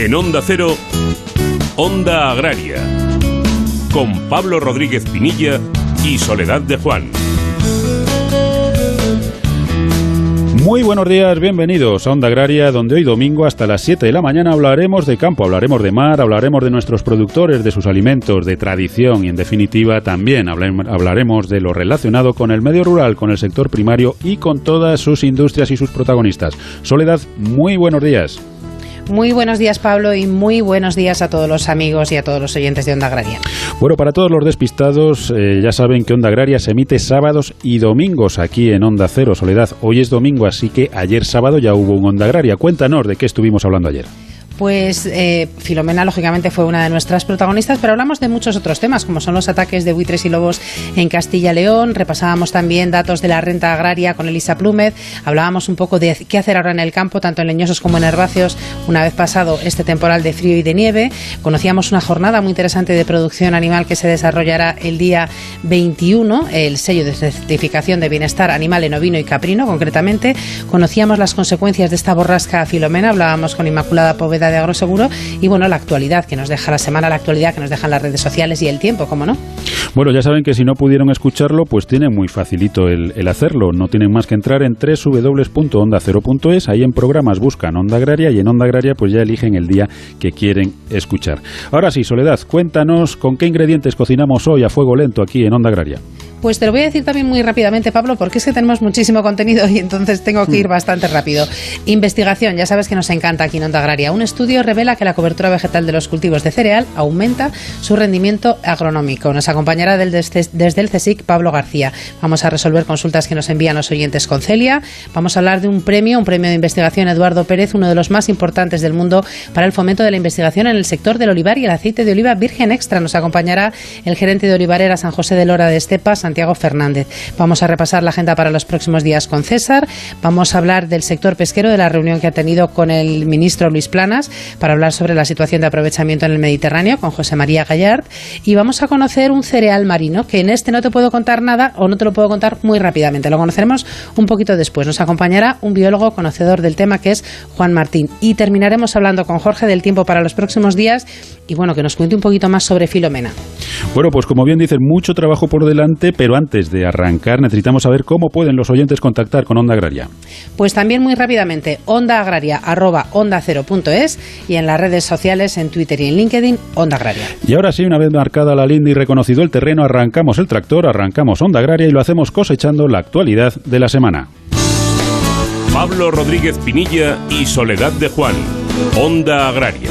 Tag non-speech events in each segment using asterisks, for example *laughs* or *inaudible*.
En Onda Cero, Onda Agraria, con Pablo Rodríguez Pinilla y Soledad de Juan. Muy buenos días, bienvenidos a Onda Agraria, donde hoy domingo hasta las 7 de la mañana hablaremos de campo, hablaremos de mar, hablaremos de nuestros productores, de sus alimentos, de tradición y en definitiva también hablaremos de lo relacionado con el medio rural, con el sector primario y con todas sus industrias y sus protagonistas. Soledad, muy buenos días. Muy buenos días, Pablo, y muy buenos días a todos los amigos y a todos los oyentes de Onda Agraria. Bueno, para todos los despistados, eh, ya saben que Onda Agraria se emite sábados y domingos aquí en Onda Cero Soledad. Hoy es domingo, así que ayer sábado ya hubo un Onda Agraria. Cuéntanos de qué estuvimos hablando ayer. Pues eh, Filomena, lógicamente, fue una de nuestras protagonistas, pero hablamos de muchos otros temas, como son los ataques de buitres y lobos en Castilla-León. Repasábamos también datos de la renta agraria con Elisa Plúmez. Hablábamos un poco de qué hacer ahora en el campo, tanto en leñosos como en herbáceos, una vez pasado este temporal de frío y de nieve. Conocíamos una jornada muy interesante de producción animal que se desarrollará el día 21, el sello de certificación de bienestar animal en ovino y caprino, concretamente. Conocíamos las consecuencias de esta borrasca Filomena. Hablábamos con Inmaculada Poveda de Agroseguro y bueno, la actualidad que nos deja la semana, la actualidad que nos dejan las redes sociales y el tiempo, ¿cómo no? Bueno, ya saben que si no pudieron escucharlo, pues tienen muy facilito el, el hacerlo. No tienen más que entrar en www.ondacero.es, ahí en programas buscan Onda Agraria y en Onda Agraria pues ya eligen el día que quieren escuchar. Ahora sí, Soledad, cuéntanos con qué ingredientes cocinamos hoy a fuego lento aquí en Onda Agraria. Pues te lo voy a decir también muy rápidamente, Pablo, porque es que tenemos muchísimo contenido y entonces tengo que ir mm. bastante rápido. Investigación, ya sabes que nos encanta aquí en Onda Agraria. Un estudio revela que la cobertura vegetal de los cultivos de cereal aumenta su rendimiento agronómico. Nos acompañará desde el CSIC Pablo García. Vamos a resolver consultas que nos envían los oyentes con Celia. Vamos a hablar de un premio, un premio de investigación Eduardo Pérez, uno de los más importantes del mundo para el fomento de la investigación en el sector del olivar y el aceite de oliva virgen extra. Nos acompañará el gerente de Olivarera San José de Lora de Estepas, Santiago Fernández. Vamos a repasar la agenda para los próximos días con César. Vamos a hablar del sector pesquero, de la reunión que ha tenido con el ministro Luis Planas para hablar sobre la situación de aprovechamiento en el Mediterráneo con José María Gallard. Y vamos a conocer un cereal marino que en este no te puedo contar nada o no te lo puedo contar muy rápidamente. Lo conoceremos un poquito después. Nos acompañará un biólogo conocedor del tema que es Juan Martín. Y terminaremos hablando con Jorge del tiempo para los próximos días y bueno, que nos cuente un poquito más sobre Filomena. Bueno, pues como bien dicen, mucho trabajo por delante, pero antes de arrancar, necesitamos saber cómo pueden los oyentes contactar con Onda Agraria. Pues también muy rápidamente, onda agraria arroba onda cero punto es, y en las redes sociales, en Twitter y en LinkedIn, Onda Agraria. Y ahora sí, una vez marcada la linda y reconocido el terreno, arrancamos el tractor, arrancamos Onda Agraria y lo hacemos cosechando la actualidad de la semana. Pablo Rodríguez Pinilla y Soledad de Juan, Onda Agraria.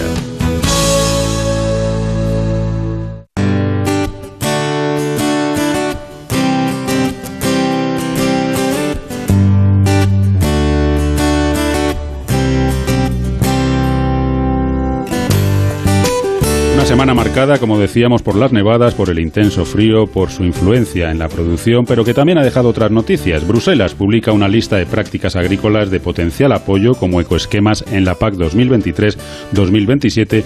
Semana marcada, como decíamos, por las nevadas, por el intenso frío, por su influencia en la producción, pero que también ha dejado otras noticias. Bruselas publica una lista de prácticas agrícolas de potencial apoyo como ecoesquemas en la PAC 2023-2027,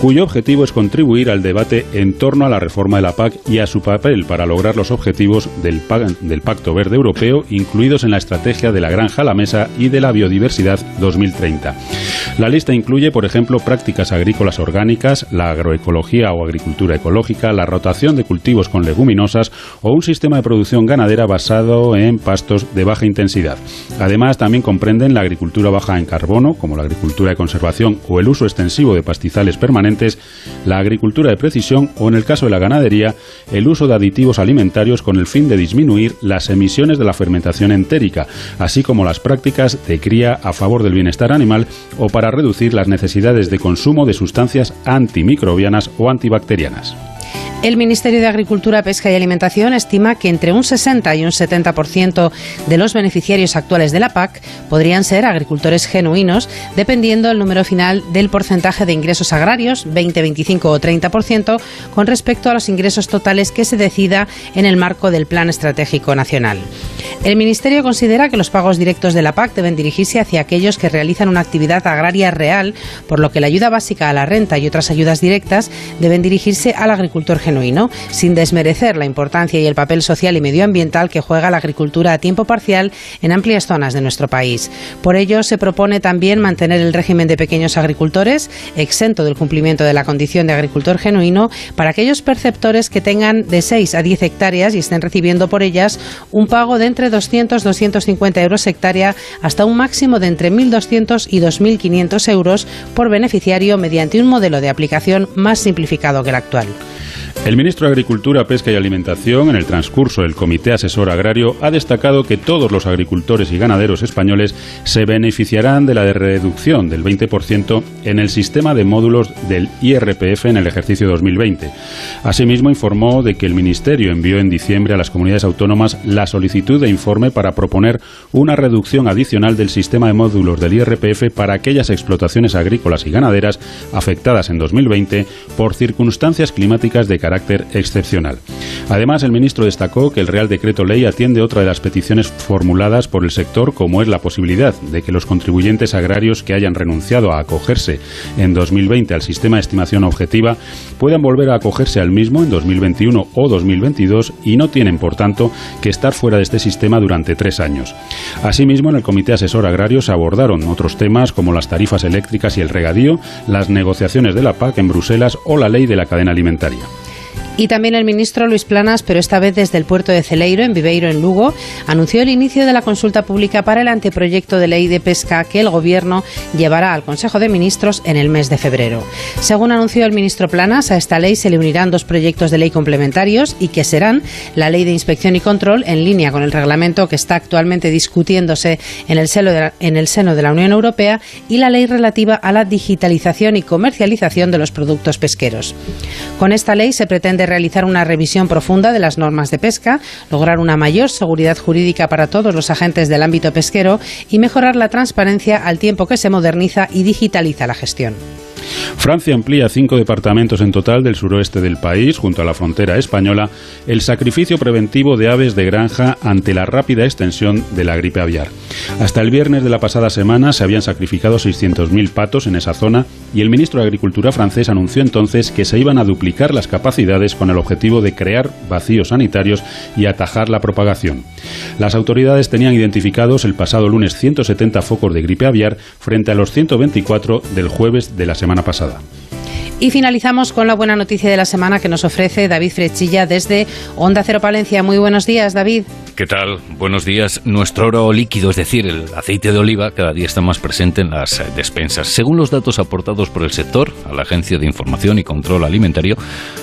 cuyo objetivo es contribuir al debate en torno a la reforma de la PAC y a su papel para lograr los objetivos del, del Pacto Verde Europeo, incluidos en la estrategia de la granja a la mesa y de la biodiversidad 2030. La lista incluye, por ejemplo, prácticas agrícolas orgánicas, la agroecología, ecología o agricultura ecológica, la rotación de cultivos con leguminosas o un sistema de producción ganadera basado en pastos de baja intensidad. Además, también comprenden la agricultura baja en carbono, como la agricultura de conservación o el uso extensivo de pastizales permanentes, la agricultura de precisión o, en el caso de la ganadería, el uso de aditivos alimentarios con el fin de disminuir las emisiones de la fermentación entérica, así como las prácticas de cría a favor del bienestar animal o para reducir las necesidades de consumo de sustancias antimicrobianas o antibacterianas. El Ministerio de Agricultura, Pesca y Alimentación estima que entre un 60 y un 70% de los beneficiarios actuales de la PAC podrían ser agricultores genuinos, dependiendo del número final del porcentaje de ingresos agrarios, 20, 25 o 30%, con respecto a los ingresos totales que se decida en el marco del Plan Estratégico Nacional. El Ministerio considera que los pagos directos de la PAC deben dirigirse hacia aquellos que realizan una actividad agraria real, por lo que la ayuda básica a la renta y otras ayudas directas deben dirigirse al agricultor genuino genuino, sin desmerecer la importancia y el papel social y medioambiental que juega la agricultura a tiempo parcial en amplias zonas de nuestro país. Por ello, se propone también mantener el régimen de pequeños agricultores, exento del cumplimiento de la condición de agricultor genuino, para aquellos perceptores que tengan de 6 a 10 hectáreas y estén recibiendo por ellas un pago de entre 200 y 250 euros hectárea hasta un máximo de entre 1.200 y 2.500 euros por beneficiario mediante un modelo de aplicación más simplificado que el actual. El ministro de Agricultura, Pesca y Alimentación, en el transcurso del Comité Asesor Agrario, ha destacado que todos los agricultores y ganaderos españoles se beneficiarán de la reducción del 20% en el sistema de módulos del IRPF en el ejercicio 2020. Asimismo, informó de que el Ministerio envió en diciembre a las comunidades autónomas la solicitud de informe para proponer una reducción adicional del sistema de módulos del IRPF para aquellas explotaciones agrícolas y ganaderas afectadas en 2020 por circunstancias climáticas de carácter excepcional. Además, el ministro destacó que el Real Decreto Ley atiende otra de las peticiones formuladas por el sector, como es la posibilidad de que los contribuyentes agrarios que hayan renunciado a acogerse en 2020 al sistema de estimación objetiva puedan volver a acogerse al mismo en 2021 o 2022 y no tienen, por tanto, que estar fuera de este sistema durante tres años. Asimismo, en el Comité Asesor Agrario se abordaron otros temas como las tarifas eléctricas y el regadío, las negociaciones de la PAC en Bruselas o la ley de la cadena alimentaria. Y también el ministro Luis Planas, pero esta vez desde el puerto de Celeiro, en Viveiro, en Lugo, anunció el inicio de la consulta pública para el anteproyecto de ley de pesca que el Gobierno llevará al Consejo de Ministros en el mes de febrero. Según anunció el ministro Planas, a esta ley se le unirán dos proyectos de ley complementarios y que serán la Ley de Inspección y Control, en línea con el reglamento que está actualmente discutiéndose en el, seno de la, en el seno de la Unión Europea, y la ley relativa a la digitalización y comercialización de los productos pesqueros. Con esta ley se pretende realizar una revisión profunda de las normas de pesca, lograr una mayor seguridad jurídica para todos los agentes del ámbito pesquero y mejorar la transparencia al tiempo que se moderniza y digitaliza la gestión. Francia amplía cinco departamentos en total del suroeste del país, junto a la frontera española, el sacrificio preventivo de aves de granja ante la rápida extensión de la gripe aviar. Hasta el viernes de la pasada semana se habían sacrificado 600.000 patos en esa zona y el ministro de Agricultura francés anunció entonces que se iban a duplicar las capacidades con el objetivo de crear vacíos sanitarios y atajar la propagación. Las autoridades tenían identificados el pasado lunes 170 focos de gripe aviar frente a los 124 del jueves de la semana pasada. Y finalizamos con la buena noticia de la semana que nos ofrece David Frechilla desde Onda Cero Palencia. Muy buenos días, David. ¿Qué tal? Buenos días. Nuestro oro líquido, es decir, el aceite de oliva, cada día está más presente en las despensas. Según los datos aportados por el sector a la Agencia de Información y Control Alimentario,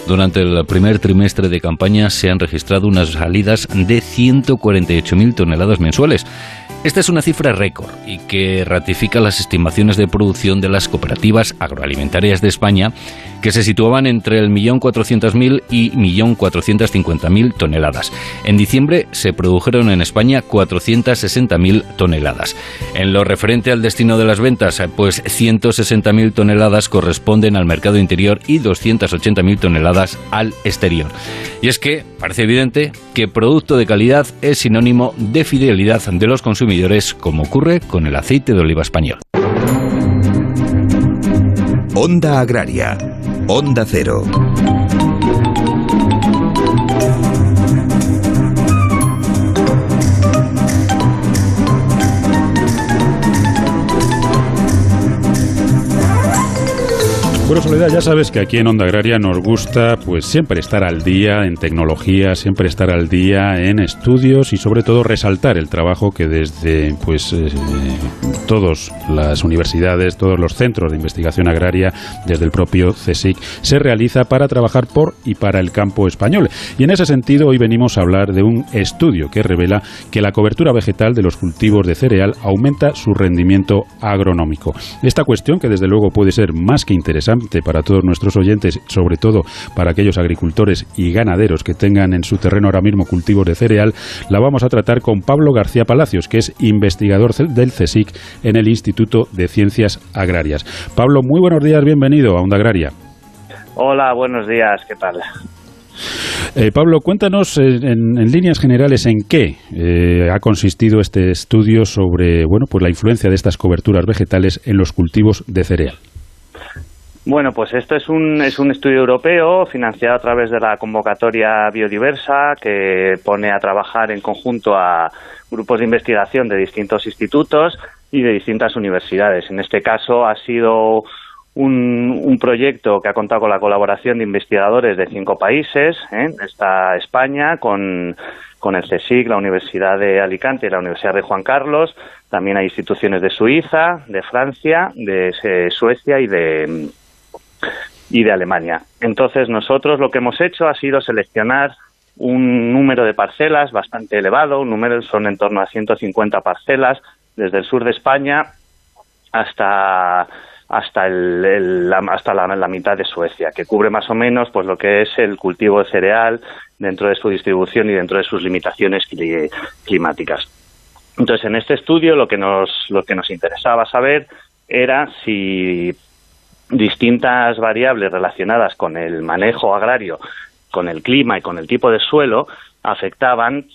durante el primer trimestre de campaña se han registrado unas salidas de 148.000 toneladas mensuales. Esta es una cifra récord y que ratifica las estimaciones de producción de las cooperativas agroalimentarias de España, que se situaban entre el 1.400.000 y 1.450.000 toneladas. En diciembre se produjeron en España 460.000 toneladas. En lo referente al destino de las ventas, pues 160.000 toneladas corresponden al mercado interior y 280.000 toneladas al exterior. Y es que parece evidente que producto de calidad es sinónimo de fidelidad de los consumidores, como ocurre con el aceite de oliva español. Onda Agraria, Onda Cero. Bueno, Soledad, ya sabes que aquí en Onda Agraria nos gusta pues siempre estar al día en tecnología, siempre estar al día en estudios y sobre todo resaltar el trabajo que desde pues eh, todas las universidades, todos los centros de investigación agraria, desde el propio CSIC, se realiza para trabajar por y para el campo español. Y en ese sentido hoy venimos a hablar de un estudio que revela que la cobertura vegetal de los cultivos de cereal aumenta su rendimiento agronómico. Esta cuestión que desde luego puede ser más que interesante para todos nuestros oyentes, sobre todo para aquellos agricultores y ganaderos que tengan en su terreno ahora mismo cultivos de cereal, la vamos a tratar con Pablo García Palacios, que es investigador del CSIC en el Instituto de Ciencias Agrarias. Pablo, muy buenos días, bienvenido a Onda Agraria. Hola, buenos días, ¿qué tal? Eh, Pablo, cuéntanos en, líneas generales en qué eh, ha consistido este estudio sobre bueno, pues la influencia de estas coberturas vegetales en los cultivos de cereal. Bueno, pues esto es un, es un estudio europeo financiado a través de la convocatoria biodiversa que pone a trabajar en conjunto a grupos de investigación de distintos institutos y de distintas universidades. En este caso ha sido un, proyecto que ha contado con la colaboración de investigadores de cinco países. ¿eh? Está España con, con el CSIC, la Universidad de Alicante y la Universidad de Juan Carlos. También hay instituciones de Suiza, de Francia, de Suecia y de, y de Alemania. Entonces nosotros lo que hemos hecho ha sido seleccionar un número de parcelas bastante elevado, un número son en torno a 150 parcelas desde el sur de España hasta hasta el, la, hasta la, mitad de Suecia, que cubre más o menos pues lo que es el cultivo de cereal dentro de su distribución y dentro de sus limitaciones climáticas. Entonces, en este estudio lo que nos lo que nos interesaba saber era si distintas variables relacionadas con el manejo agrario, con el clima y con el tipo de suelo afectaban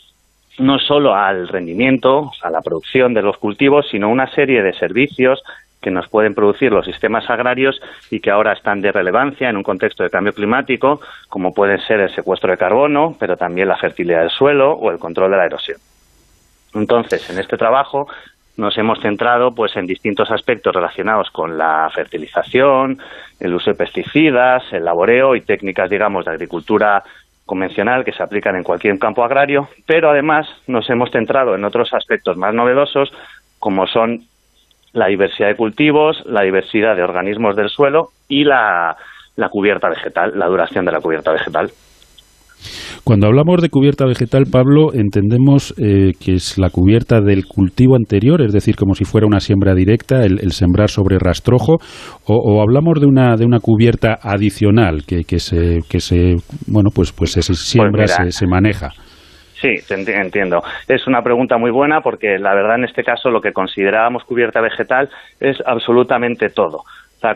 no solo al rendimiento, a la producción de los cultivos, sino una serie de servicios que nos pueden producir los sistemas agrarios y que ahora están de relevancia en un contexto de cambio climático, como pueden ser el secuestro de carbono, pero también la fertilidad del suelo o el control de la erosión. Entonces, en este trabajo nos hemos centrado pues en distintos aspectos relacionados con la fertilización, el uso de pesticidas, el laboreo y técnicas, digamos, de agricultura convencional que se aplican en cualquier campo agrario, pero además nos hemos centrado en otros aspectos más novedosos, como son la diversidad de cultivos, la diversidad de organismos del suelo y la, cubierta vegetal, la duración de la cubierta vegetal. Cuando hablamos de cubierta vegetal, Pablo, entendemos eh, que es la cubierta del cultivo anterior, es decir, como si fuera una siembra directa, el, sembrar sobre rastrojo, o, hablamos de una de una cubierta adicional que, que se que se bueno pues pues se siembra pues se maneja. Sí, entiendo. Es una pregunta muy buena porque la verdad en este caso lo que considerábamos cubierta vegetal es absolutamente todo.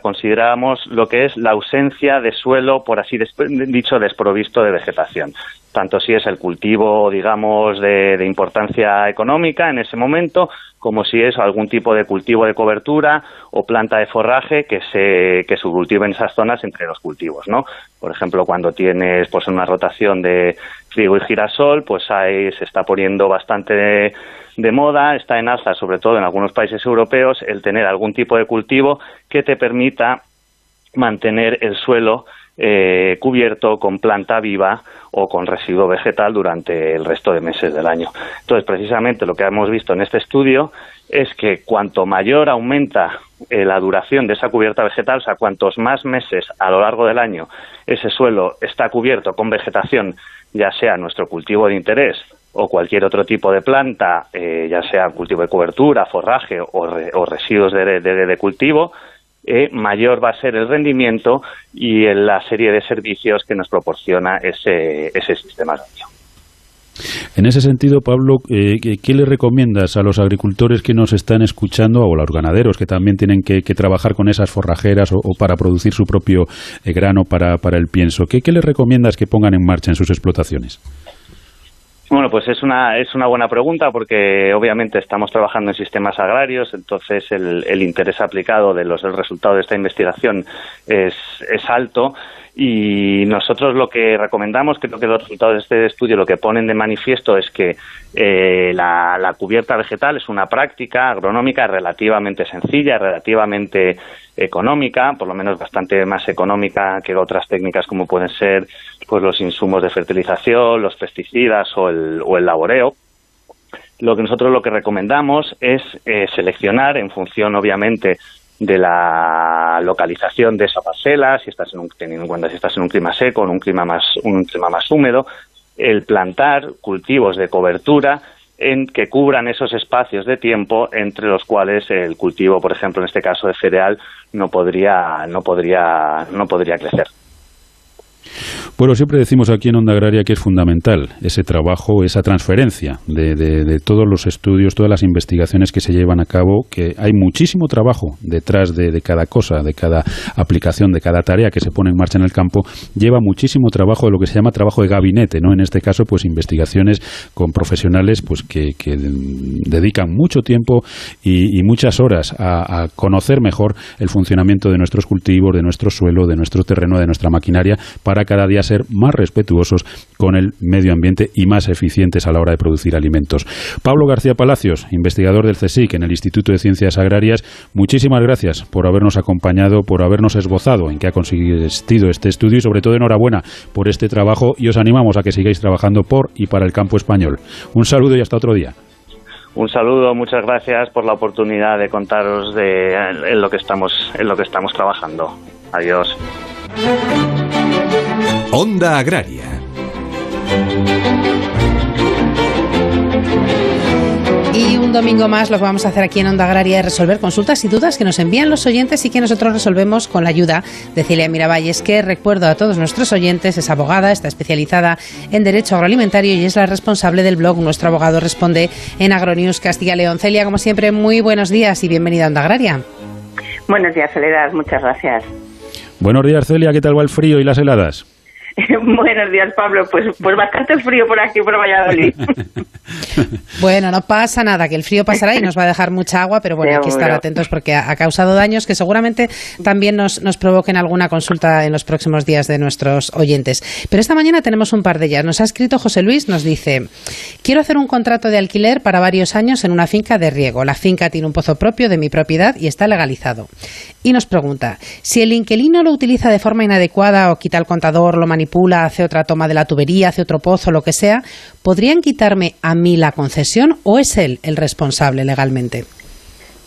Considerábamos lo que es la ausencia de suelo, por así dicho, desprovisto de vegetación. Tanto si es el cultivo, digamos, de, de importancia económica en ese momento, como si es algún tipo de cultivo de cobertura o planta de forraje que se, que se cultive en esas zonas entre los cultivos, ¿no? Por ejemplo, cuando tienes pues una rotación de trigo y girasol, pues ahí se está poniendo bastante de, de moda, está en alza, sobre todo en algunos países europeos, el tener algún tipo de cultivo que te permita mantener el suelo eh, cubierto con planta viva o con residuo vegetal durante el resto de meses del año. Entonces, precisamente lo que hemos visto en este estudio es que cuanto mayor aumenta eh, la duración de esa cubierta vegetal, o sea, cuantos más meses a lo largo del año ese suelo está cubierto con vegetación, ya sea nuestro cultivo de interés o cualquier otro tipo de planta, eh, ya sea cultivo de cobertura, forraje o, residuos de cultivo, eh, mayor va a ser el rendimiento y en la serie de servicios que nos proporciona ese, ese sistema agrario. En ese sentido, Pablo, eh, ¿qué le recomiendas a los agricultores que nos están escuchando o a los ganaderos que también tienen que, trabajar con esas forrajeras o, para producir su propio eh, grano para, el pienso? ¿Qué, ¿Qué recomiendas que pongan en marcha en sus explotaciones? Bueno, pues es una, es una buena pregunta porque obviamente estamos trabajando en sistemas agrarios, entonces el, el interés aplicado de los, del resultado de esta investigación es, es alto y nosotros lo que recomendamos, creo que los resultados de este estudio lo que ponen de manifiesto es que eh, la, la, cubierta vegetal es una práctica agronómica relativamente sencilla, relativamente económica, por lo menos bastante más económica que otras técnicas como pueden ser pues los insumos de fertilización, los pesticidas o el, o el laboreo. Lo que nosotros lo que recomendamos es eh, seleccionar en función obviamente de la localización de esa parcela, si estás en un, teniendo en cuenta si estás en un clima seco, en un clima más, un clima más húmedo, el plantar cultivos de cobertura en que cubran esos espacios de tiempo entre los cuales el cultivo, por ejemplo, en este caso de cereal, no podría, no podría, no podría crecer. Bueno, siempre decimos aquí en Onda Agraria que es fundamental ese trabajo, esa transferencia de, todos los estudios, todas las investigaciones que se llevan a cabo, que hay muchísimo trabajo detrás de, cada cosa, de cada aplicación, de cada tarea que se pone en marcha en el campo, lleva muchísimo trabajo de lo que se llama trabajo de gabinete, ¿no? En este caso, pues investigaciones con profesionales pues que, dedican mucho tiempo y, muchas horas a, a conocer mejor el funcionamiento de nuestros cultivos, de nuestro suelo, de nuestro terreno, de nuestra maquinaria, para cada día ser más respetuosos con el medio ambiente y más eficientes a la hora de producir alimentos. Pablo García Palacios, investigador del CSIC en el Instituto de Ciencias Agrarias, muchísimas gracias por habernos acompañado, por habernos esbozado en qué ha consistido este estudio y sobre todo enhorabuena por este trabajo y os animamos a que sigáis trabajando por y para el campo español. Un saludo y hasta otro día. Un saludo, muchas gracias por la oportunidad de contaros de lo que estamos en lo que estamos trabajando. Adiós. Onda Agraria. Y un domingo más lo que vamos a hacer aquí en Onda Agraria es resolver consultas y dudas que nos envían los oyentes y que nosotros resolvemos con la ayuda de Celia Miravalles, que recuerdo a todos nuestros oyentes, es abogada, está especializada en Derecho Agroalimentario y es la responsable del blog Nuestro Abogado Responde en Agronews Castilla León. Celia, como siempre, muy buenos días y bienvenida a Onda Agraria. Buenos días, Soledad, muchas gracias. Buenos días, Celia, ¿qué tal va el frío y las heladas? *laughs* Buenos días, Pablo. Pues, pues bastante frío por aquí, por Valladolid. *laughs* bueno, no pasa nada, que el frío pasará y nos va a dejar mucha agua, pero bueno, hay que estar atentos porque ha, causado daños que seguramente también nos, nos provoquen alguna consulta en los próximos días de nuestros oyentes. Pero esta mañana tenemos un par de ellas. Nos ha escrito José Luis, nos dice, quiero hacer un contrato de alquiler para varios años en una finca de riego. La finca tiene un pozo propio de mi propiedad y está legalizado. Y nos pregunta, si el inquilino lo utiliza de forma inadecuada o quita el contador, lo manipula, manipula, hace otra toma de la tubería, hace otro pozo, lo que sea, ¿podrían quitarme a mí la concesión o es él el responsable legalmente?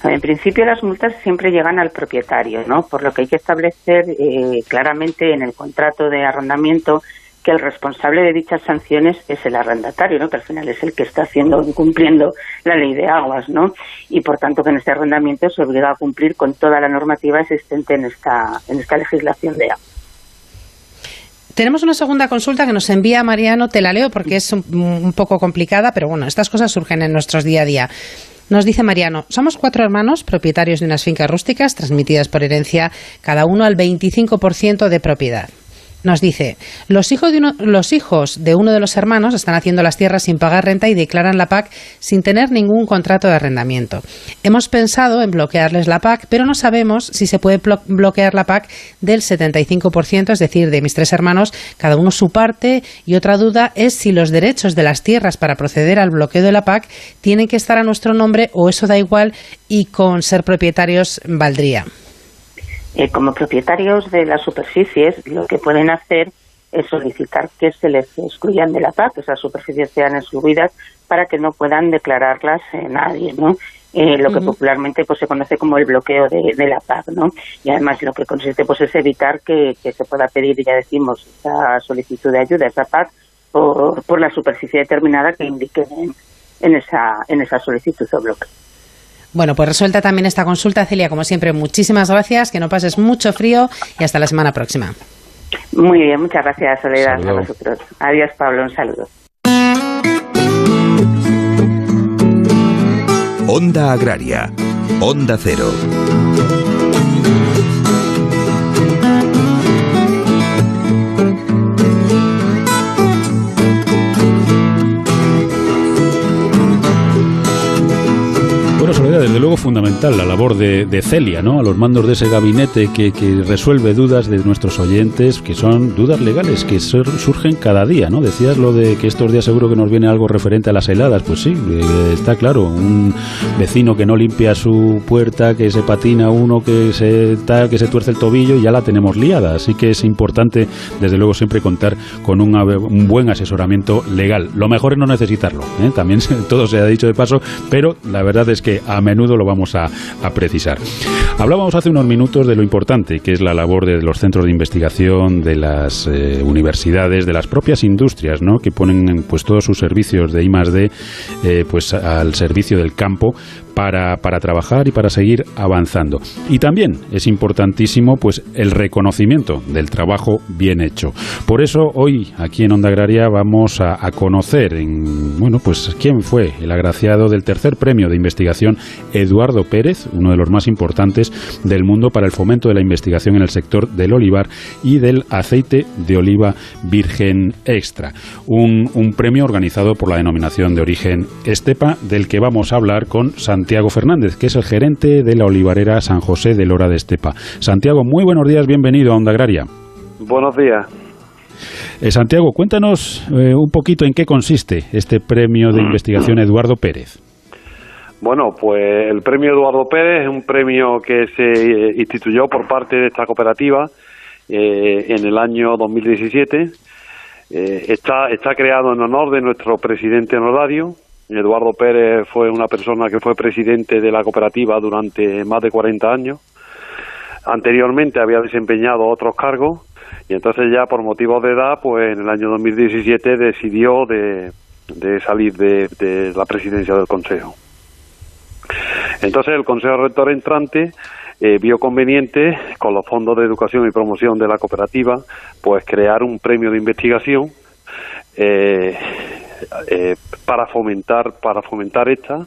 En principio las multas siempre llegan al propietario, ¿no? Por lo que hay que establecer eh, claramente en el contrato de arrendamiento que el responsable de dichas sanciones es el arrendatario, ¿no? que al final es el que está haciendo incumpliendo la ley de aguas, ¿no? y por tanto que en este arrendamiento se obliga a cumplir con toda la normativa existente en esta, en esta legislación de agua. Tenemos una segunda consulta que nos envía Mariano, te la leo porque es un, poco complicada, pero bueno, estas cosas surgen en nuestros día a día. Nos dice Mariano, somos cuatro hermanos propietarios de unas fincas rústicas transmitidas por herencia, cada uno al 25% de propiedad nos dice, los hijos, de uno, los hijos de uno de los hermanos están haciendo las tierras sin pagar renta y declaran la PAC sin tener ningún contrato de arrendamiento. Hemos pensado en bloquearles la PAC, pero no sabemos si se puede bloquear la PAC del 75%, es decir, de mis tres hermanos, cada uno su parte, y otra duda es si los derechos de las tierras para proceder al bloqueo de la PAC tienen que estar a nuestro nombre o eso da igual y con ser propietarios valdría. Eh, como propietarios de las superficies, lo que pueden hacer es solicitar que se les excluyan de la PAC, que esas superficies sean excluidas para que no puedan declararlas nadie, ¿no? Eh, lo que popularmente pues se conoce como el bloqueo de, la PAC, ¿no? Y además lo que consiste pues es evitar que, se pueda pedir, ya decimos, esa solicitud de ayuda, esa PAC, por, por la superficie determinada que indique en, esa, en esa solicitud o bloqueo. Bueno, pues resuelta también esta consulta, Celia. Como siempre, muchísimas gracias, que no pases mucho frío y hasta la semana próxima. Muy bien, muchas gracias, Soledad, a vosotros. Adiós, Pablo, un saludo. Onda Agraria, Onda Cero. Desde luego fundamental la labor de, Celia, ¿no? A los mandos de ese gabinete que, resuelve dudas de nuestros oyentes, que son dudas legales que surgen cada día, ¿no? Decías lo de que estos días seguro que nos viene algo referente a las heladas, pues sí, eh, está claro, un vecino que no limpia su puerta, que se patina uno, que se que se tuerce el tobillo y ya la tenemos liada, así que es importante desde luego siempre contar con un, un buen asesoramiento legal. Lo mejor es no necesitarlo, ¿eh? también *laughs* todo se ha dicho de paso, pero la verdad es que que a menudo lo vamos a, precisar. Hablábamos hace unos minutos de lo importante que es la labor de los centros de investigación, de las eh, universidades, de las propias industrias, ¿no? que ponen pues todos sus servicios de I D eh, pues al servicio del campo para, para, trabajar y para seguir avanzando. Y también es importantísimo pues el reconocimiento del trabajo bien hecho. Por eso hoy aquí en Onda Agraria vamos a, conocer en, bueno pues quién fue el agraciado del tercer premio de investigación Eduardo Pérez, uno de los más importantes del mundo para el fomento de la investigación en el sector del olivar y del aceite de oliva virgen extra. Un, un premio organizado por la denominación de origen Estepa del que vamos a hablar con Santiago Fernández, que es el gerente de la olivarera San José de Lora de Estepa. Santiago, muy buenos días, bienvenido a Onda Agraria. Buenos días. Eh, Santiago, cuéntanos eh, un poquito en qué consiste este premio de *clears throat* investigación Eduardo Pérez. Bueno, pues el premio Eduardo Pérez es un premio que se instituyó por parte de esta cooperativa eh, en el año 2017. está, está creado en honor de nuestro presidente honorario, Eduardo Pérez fue una persona que fue presidente de la cooperativa durante más de 40 años. Anteriormente había desempeñado otros cargos y entonces ya por motivos de edad, pues en el año 2017 decidió de, salir de, la presidencia del Consejo. Entonces el Consejo Rector entrante eh, vio conveniente, con los fondos de educación y promoción de la cooperativa, pues crear un premio de investigación eh, eh, para fomentar para fomentar esta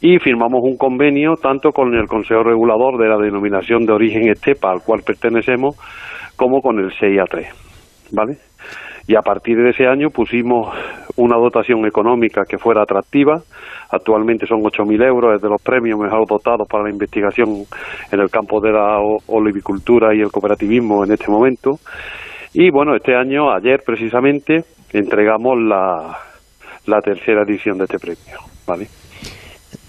y firmamos un convenio tanto con el Consejo Regulador de la denominación de origen Estepa al cual pertenecemos como con el CIA3, ¿vale? Y a partir de ese año pusimos una dotación económica que fuera atractiva. Actualmente son 8.000 euros, es de los premios mejor dotados para la investigación en el campo de la olivicultura y el cooperativismo en este momento. Y bueno, este año, ayer precisamente, entregamos la, la tercera edición de este premio. ¿vale?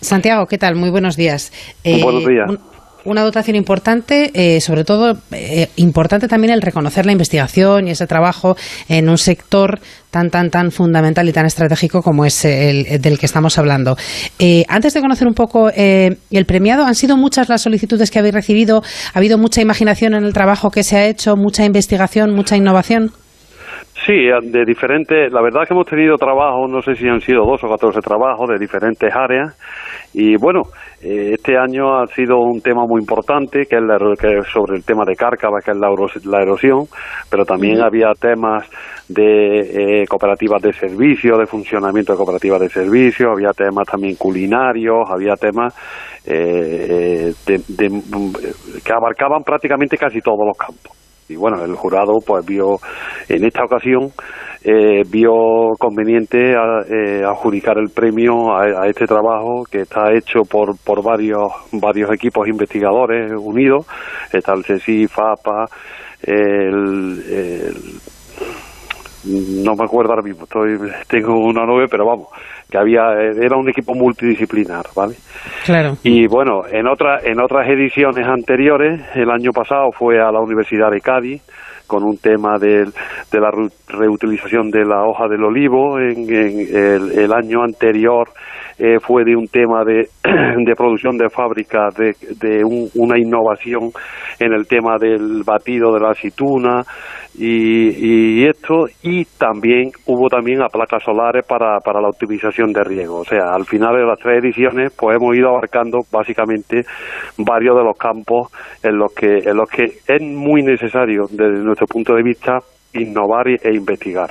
Santiago, ¿qué tal? Muy buenos días. Eh, buenos días. Una dotación importante, eh, sobre todo eh, importante también el reconocer la investigación y ese trabajo en un sector tan tan tan fundamental y tan estratégico como es el del que estamos hablando. antes de conocer un poco el premiado, han sido muchas las solicitudes que habéis recibido, ha habido mucha imaginación en el trabajo que se ha hecho, mucha investigación, mucha innovación. Sí, de diferentes, la verdad que hemos tenido trabajos, no sé si han sido dos o catorce trabajos de diferentes áreas y bueno, eh, este año ha sido un tema muy importante que es, sobre el tema de cárcava, que es la, erosión, pero también había temas de eh, cooperativas de servicio, de funcionamiento de cooperativas de servicio, había temas también culinarios, había temas eh, que abarcaban prácticamente casi todos los campos. Y bueno, el jurado pues vio en esta ocasión eh, vio conveniente eh, adjudicar el premio a, este trabajo que está hecho por, por varios varios equipos investigadores unidos está el CSI, FAPA el, no me acuerdo ahora mismo estoy tengo una nube pero vamos que había era un equipo multidisciplinar, ¿vale? Claro. Y bueno, en otras en otras ediciones anteriores, el año pasado fue a la Universidad de Cádiz con un tema de, de la reutilización de la hoja del olivo. En, el, año anterior eh, fue de un tema de, *clears throat* de producción de fábrica, de, de una innovación en el tema del batido de la aceituna y, y, esto y también hubo también a placas solares para, para la optimización de riego. O sea, al final de las tres ediciones pues hemos ido abarcando básicamente varios de los campos en los que, en los que es muy necesario desde nuestro punto de vista innovar e investigar.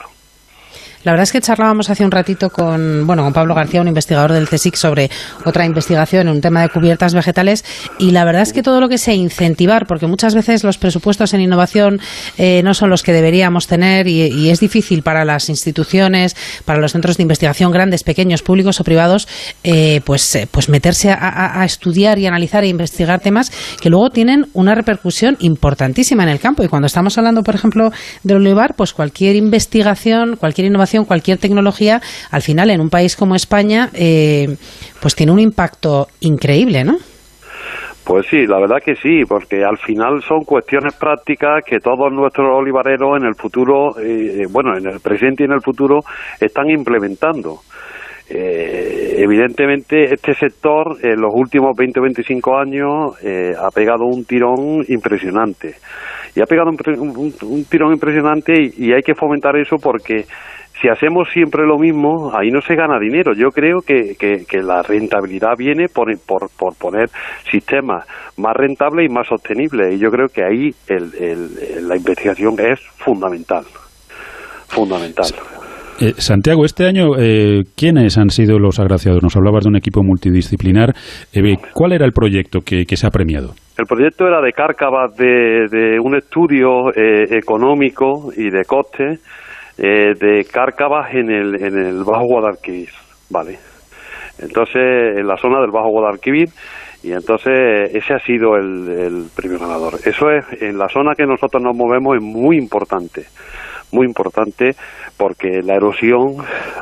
La verdad es que charlábamos hace un ratito con, bueno, con Pablo García, un investigador del CSIC, sobre otra investigación en un tema de cubiertas vegetales. Y la verdad es que todo lo que sea incentivar, porque muchas veces los presupuestos en innovación eh, no son los que deberíamos tener y, es difícil para las instituciones, para los centros de investigación grandes, pequeños, públicos o privados, eh, pues, eh, pues meterse a, estudiar y analizar e investigar temas que luego tienen una repercusión importantísima en el campo. Y cuando estamos hablando, por ejemplo, del olivar, pues cualquier investigación, cualquier innovación cualquier tecnología, al final en un país como España, eh, pues tiene un impacto increíble, ¿no? Pues sí, la verdad que sí, porque al final son cuestiones prácticas que todos nuestros olivareros en el futuro, eh, bueno, en el presente y en el futuro están implementando. Eh, evidentemente, este sector en los últimos 20 o 25 años eh, ha pegado un tirón impresionante. Y ha pegado un, tirón impresionante y, hay que fomentar eso porque si hacemos siempre lo mismo, ahí no se gana dinero. Yo creo que, que, la rentabilidad viene por, por, por, poner sistemas más rentables y más sostenibles. Y yo creo que ahí el, la investigación es fundamental. Fundamental. Eh, Santiago, este año, eh, ¿quiénes han sido los agraciados? Nos hablabas de un equipo multidisciplinar. Eh, ¿Cuál era el proyecto que, se ha premiado? El proyecto era de cárcavas de, un estudio económico y de coste de cárcavas en el, en el Bajo Guadalquivir, ¿vale? Entonces, en la zona del Bajo Guadalquivir, y entonces ese ha sido el, el primer ganador. Eso es, en la zona que nosotros nos movemos es muy importante muy importante porque la erosión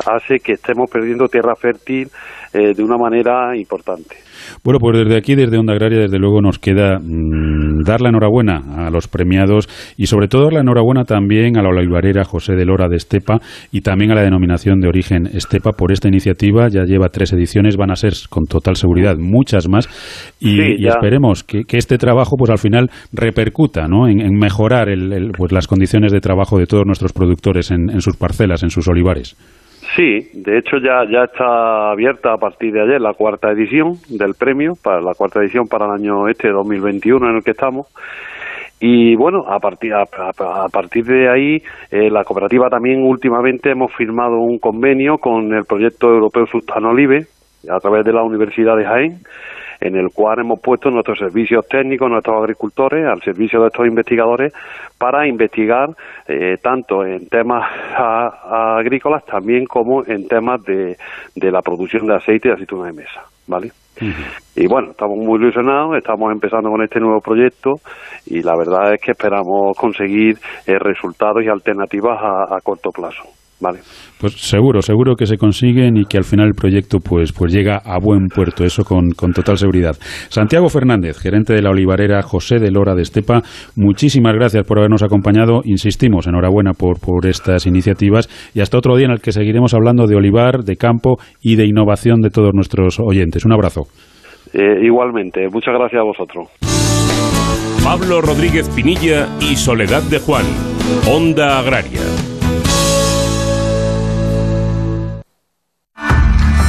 hace que estemos perdiendo tierra fértil eh, de una manera importante. Bueno, pues desde aquí, desde Onda Agraria, desde luego nos queda mm, dar la enhorabuena a los premiados y sobre todo la enhorabuena también a la olivarera José de Lora de Estepa y también a la denominación de origen Estepa por esta iniciativa. Ya lleva tres ediciones, van a ser con total seguridad muchas más y, esperemos que, este trabajo pues al final repercuta ¿no? en, mejorar pues, las condiciones de trabajo de todos nuestros productores en sus parcelas, en sus olivares. Sí, de hecho ya, ya está abierta a partir de ayer la cuarta edición del premio, para la cuarta edición para el año este 2021 en el que estamos. Y bueno, a partir, a, partir de ahí, eh, la cooperativa también últimamente hemos firmado un convenio con el proyecto europeo Sustanolive a través de la Universidad de Jaén en el cual hemos puesto nuestros servicios técnicos, nuestros agricultores, al servicio de estos investigadores, para investigar eh, tanto en temas agrícolas también como en temas de, de la producción de aceite y de aceituna de mesa. ¿Vale? Y bueno, estamos muy ilusionados, estamos empezando con este nuevo proyecto y la verdad es que esperamos conseguir eh, resultados y alternativas a corto plazo. Vale. Pues seguro, seguro que se consiguen y que al final el proyecto pues, pues llega a buen puerto, eso con, con total seguridad. Santiago Fernández, gerente de la olivarera José de Lora de Estepa, muchísimas gracias por habernos acompañado. Insistimos, enhorabuena por, por estas iniciativas y hasta otro día en el que seguiremos hablando de olivar, de campo y de innovación de todos nuestros oyentes. Un abrazo. Eh, igualmente, muchas gracias a vosotros. Pablo Rodríguez Pinilla y Soledad de Juan, Onda Agraria.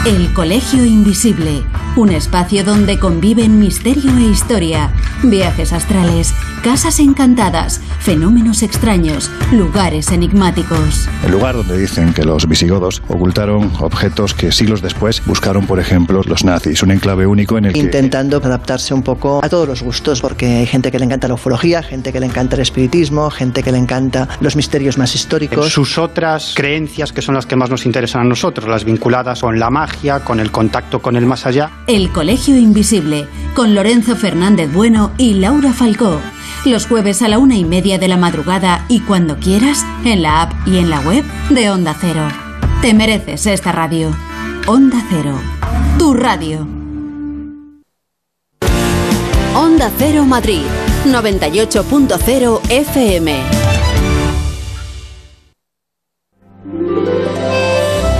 El Colegio Invisible, un espacio donde conviven misterio e historia, viajes astrales, casas encantadas, fenómenos extraños, lugares enigmáticos. El lugar donde dicen que los visigodos ocultaron objetos que siglos después buscaron, por ejemplo, los nazis, un enclave único en el que... Intentando adaptarse un poco a todos los gustos, porque hay gente que le encanta la ufología, gente que le encanta el espiritismo, gente que le encanta los misterios más históricos. Sus otras creencias, que son las que más nos interesan a nosotros, las vinculadas con la magia, con el contacto con el más allá. El Colegio Invisible, con Lorenzo Fernández Bueno y Laura Falcó. Los jueves a la una y media de la madrugada y cuando quieras, en la app y en la web de Onda Cero. Te mereces esta radio. Onda Cero, tu radio. Onda Cero Madrid, 98.0 FM.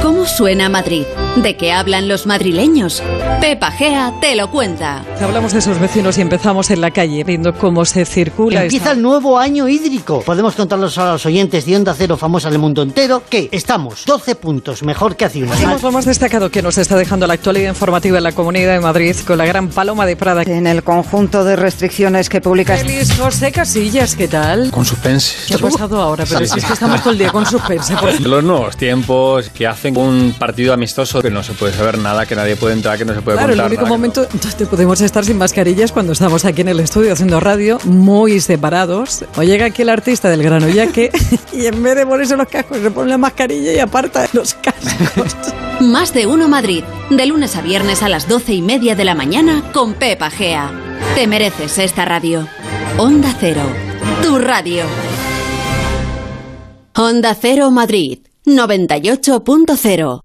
¿Cómo suena Madrid? ¿De qué hablan los madrileños? Pepa Gea te lo cuenta. Hablamos de esos vecinos y empezamos en la calle viendo cómo se circula. Empieza el nuevo año hídrico. Podemos contarlos a los oyentes de Onda Cero famosa en el mundo entero que estamos 12 puntos mejor que hace un año. lo más destacado que nos está dejando la actualidad informativa en la Comunidad de Madrid con la gran Paloma de Prada. En el conjunto de restricciones que publica... Feliz José Casillas, ¿qué tal? Con suspense. ¿Qué ha pasado ahora? Pero si es que estamos todo el día con suspense. Los nuevos tiempos que hacen un partido amistoso que no se puede saber nada, que nadie puede entrar, que no se puede claro, contar. el único momento donde podemos estar sin mascarillas cuando estamos aquí en el estudio haciendo radio, muy separados. O llega aquí el artista del grano que *laughs* y en vez de ponerse los cascos se pone la mascarilla y aparta los cascos. *laughs* Más de uno Madrid, de lunes a viernes a las doce y media de la mañana con Pepa Gea. Te mereces esta radio. Onda Cero, tu radio. Onda Cero Madrid, 98.0.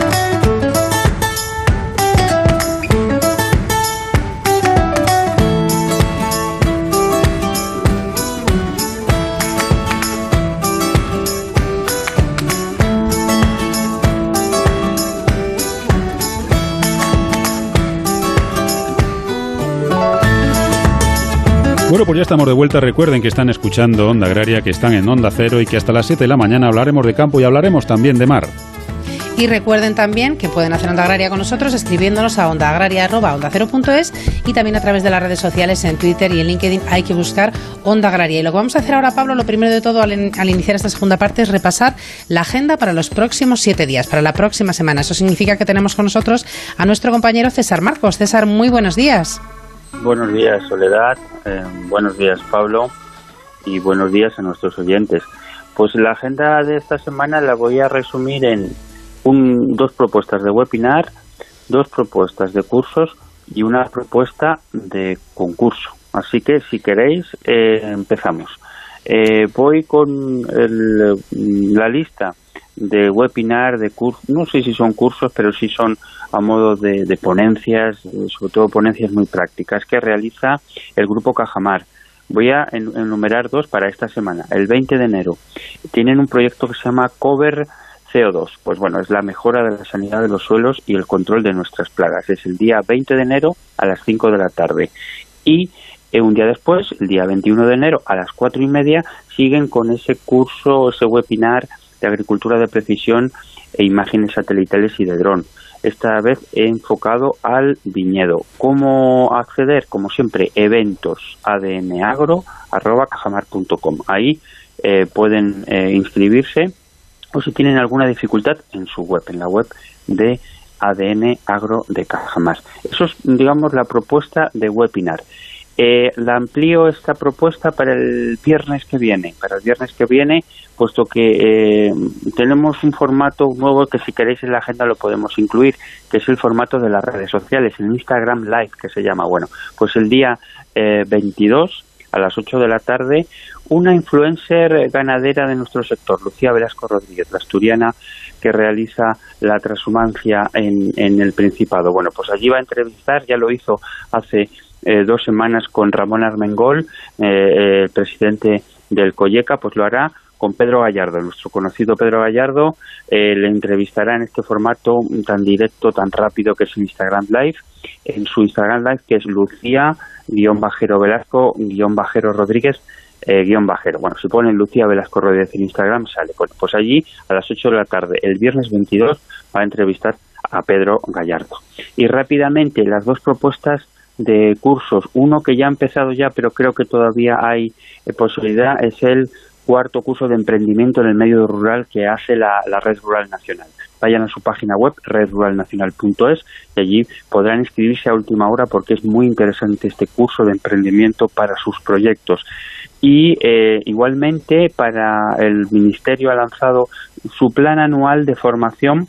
Estamos de vuelta. Recuerden que están escuchando Onda Agraria, que están en Onda Cero y que hasta las 7 de la mañana hablaremos de campo y hablaremos también de mar. Y recuerden también que pueden hacer Onda Agraria con nosotros escribiéndonos a ondaagraria.onda0.es y también a través de las redes sociales en Twitter y en LinkedIn hay que buscar Onda Agraria. Y lo que vamos a hacer ahora, Pablo, lo primero de todo al, al iniciar esta segunda parte es repasar la agenda para los próximos siete días, para la próxima semana. Eso significa que tenemos con nosotros a nuestro compañero César Marcos. César, muy buenos días. Buenos días, Soledad. Eh, buenos días, Pablo. Y buenos días a nuestros oyentes. Pues la agenda de esta semana la voy a resumir en un, dos propuestas de webinar, dos propuestas de cursos y una propuesta de concurso. Así que si queréis, eh, empezamos. Eh, voy con el, la lista de webinar, de cursos, no sé si son cursos, pero sí son a modo de, ponencias, sobre todo ponencias muy prácticas que realiza el Grupo Cajamar. Voy a enumerar dos para esta semana. El 20 de enero tienen un proyecto que se llama Cover CO2. Pues bueno, es la mejora de la sanidad de los suelos y el control de nuestras plagas. Es el día 20 de enero a las 5 de la tarde. Y eh, un día después, el día 21 de enero a las 4 y media, siguen con ese curso, ese webinar de agricultura de precisión e imágenes satelitales y de dron. Esta vez he enfocado al viñedo. ¿Cómo acceder? Como siempre, eventos adnagro.cajamar.com. Ahí eh, pueden eh, inscribirse o si tienen alguna dificultad en su web, en la web de ADN Agro de Cajamar. Eso es, digamos, la propuesta de webinar. Eh, la amplío esta propuesta para el viernes que viene, para el viernes que viene, puesto que eh, tenemos un formato nuevo que si queréis en la agenda lo podemos incluir, que es el formato de las redes sociales, el Instagram Live que se llama. Bueno, pues el día eh, 22 a las 8 de la tarde una influencer ganadera de nuestro sector, Lucía Velasco Rodríguez, la asturiana que realiza la transhumancia en, en el Principado. Bueno, pues allí va a entrevistar, ya lo hizo hace eh, dos semanas con Ramón Armengol, eh, el presidente del Colleca, pues lo hará con Pedro Gallardo, nuestro conocido Pedro Gallardo, eh, le entrevistará en este formato tan directo, tan rápido que es un Instagram Live, en su Instagram Live que es Lucía, guion bajero Velasco, guion bajero Rodríguez, eh, guion bajero. Bueno, si ponen Lucía Velasco Rodríguez en Instagram, sale. Bueno, pues allí a las 8 de la tarde, el viernes 22, va a entrevistar a Pedro Gallardo. Y rápidamente, las dos propuestas de cursos, uno que ya ha empezado ya, pero creo que todavía hay eh, posibilidad, es el cuarto curso de emprendimiento en el medio rural que hace la, Red Rural Nacional. Vayan a su página web, redruralnacional.es, y allí podrán inscribirse a última hora porque es muy interesante este curso de emprendimiento para sus proyectos y eh, igualmente para el Ministerio ha lanzado su plan anual de formación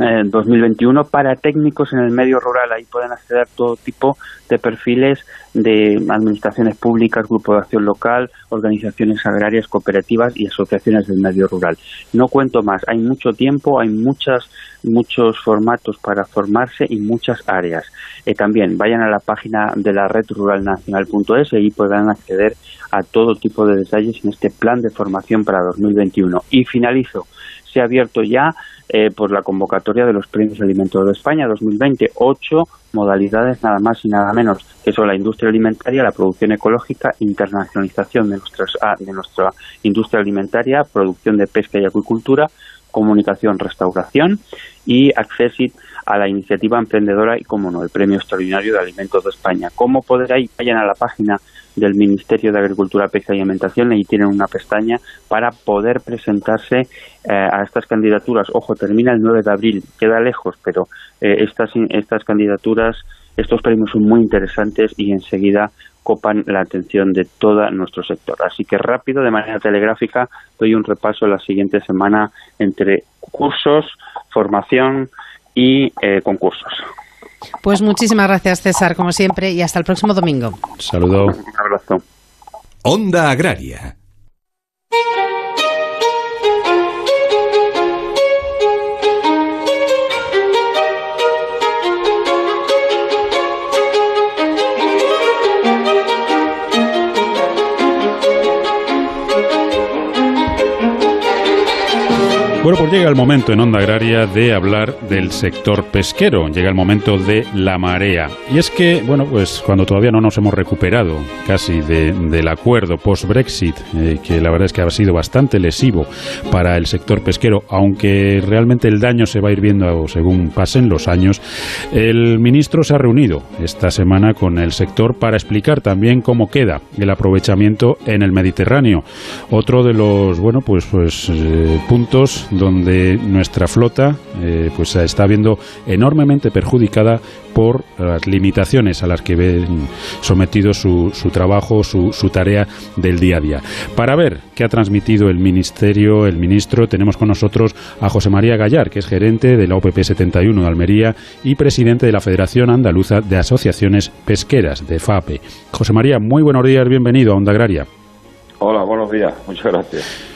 eh, 2021 para técnicos en el medio rural. Ahí pueden acceder todo tipo de perfiles de administraciones públicas, grupo de acción local, organizaciones agrarias, cooperativas y asociaciones del medio rural. No cuento más, hay mucho tiempo, hay muchas, muchos formatos para formarse y muchas áreas. Eh, también vayan a la página de la red ruralnacional.es y podrán acceder a todo tipo de detalles en este plan de formación para 2021. Y finalizo, se ha abierto ya eh, por la convocatoria de los premios alimentos de España 2020, ocho modalidades nada más y nada menos, que son la industria alimentaria, la producción ecológica, internacionalización de, nuestras, ah, de nuestra industria alimentaria, producción de pesca y acuicultura, comunicación, restauración y accesit a la iniciativa emprendedora y, como no, el Premio Extraordinario de Alimentos de España. ¿Cómo poder ir? Vayan a la página del Ministerio de Agricultura, Pesca y Alimentación y tienen una pestaña para poder presentarse eh, a estas candidaturas. Ojo, termina el 9 de abril, queda lejos, pero eh, estas, estas candidaturas, estos premios son muy interesantes y enseguida copan la atención de todo nuestro sector. Así que rápido, de manera telegráfica, doy un repaso la siguiente semana entre cursos, formación y eh, concursos. Pues muchísimas gracias, César, como siempre, y hasta el próximo domingo. Saludo. Un abrazo. Onda Agraria. Bueno, pues llega el momento en Onda Agraria de hablar del sector pesquero, llega el momento de la marea. Y es que, bueno, pues cuando todavía no nos hemos recuperado casi del acuerdo post-Brexit, eh, que la verdad es que ha sido bastante lesivo para el sector pesquero, aunque realmente el daño se va a ir viendo según pasen los años, el ministro se ha reunido esta semana con el sector para explicar también cómo queda el aprovechamiento en el Mediterráneo. Otro de los, bueno, pues, pues eh, puntos donde nuestra flota eh, pues está viendo enormemente perjudicada por las limitaciones a las que ven sometido su, su trabajo, su, su, tarea del día a día. Para ver qué ha transmitido el Ministerio, el ministro, tenemos con nosotros a José María Gallar, que es gerente de la OPP 71 de Almería y presidente de la Federación Andaluza de Asociaciones Pesqueras, de FAPE. José María, muy buenos días, bienvenido a Onda Agraria. Hola, buenos días, muchas gracias.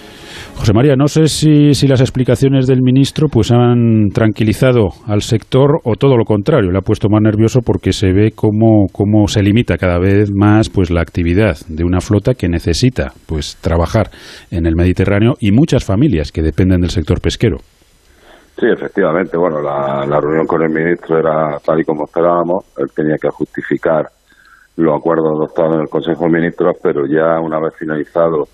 José María, no sé si, las explicaciones del ministro pues han tranquilizado al sector o todo lo contrario, le ha puesto más nervioso porque se ve cómo, cómo se limita cada vez más pues la actividad de una flota que necesita pues trabajar en el Mediterráneo y muchas familias que dependen del sector pesquero. Sí, efectivamente. Bueno, la, la reunión con el ministro era tal y como esperábamos. Él tenía que justificar los acuerdos adoptados en el Consejo de Ministros, pero ya una vez finalizado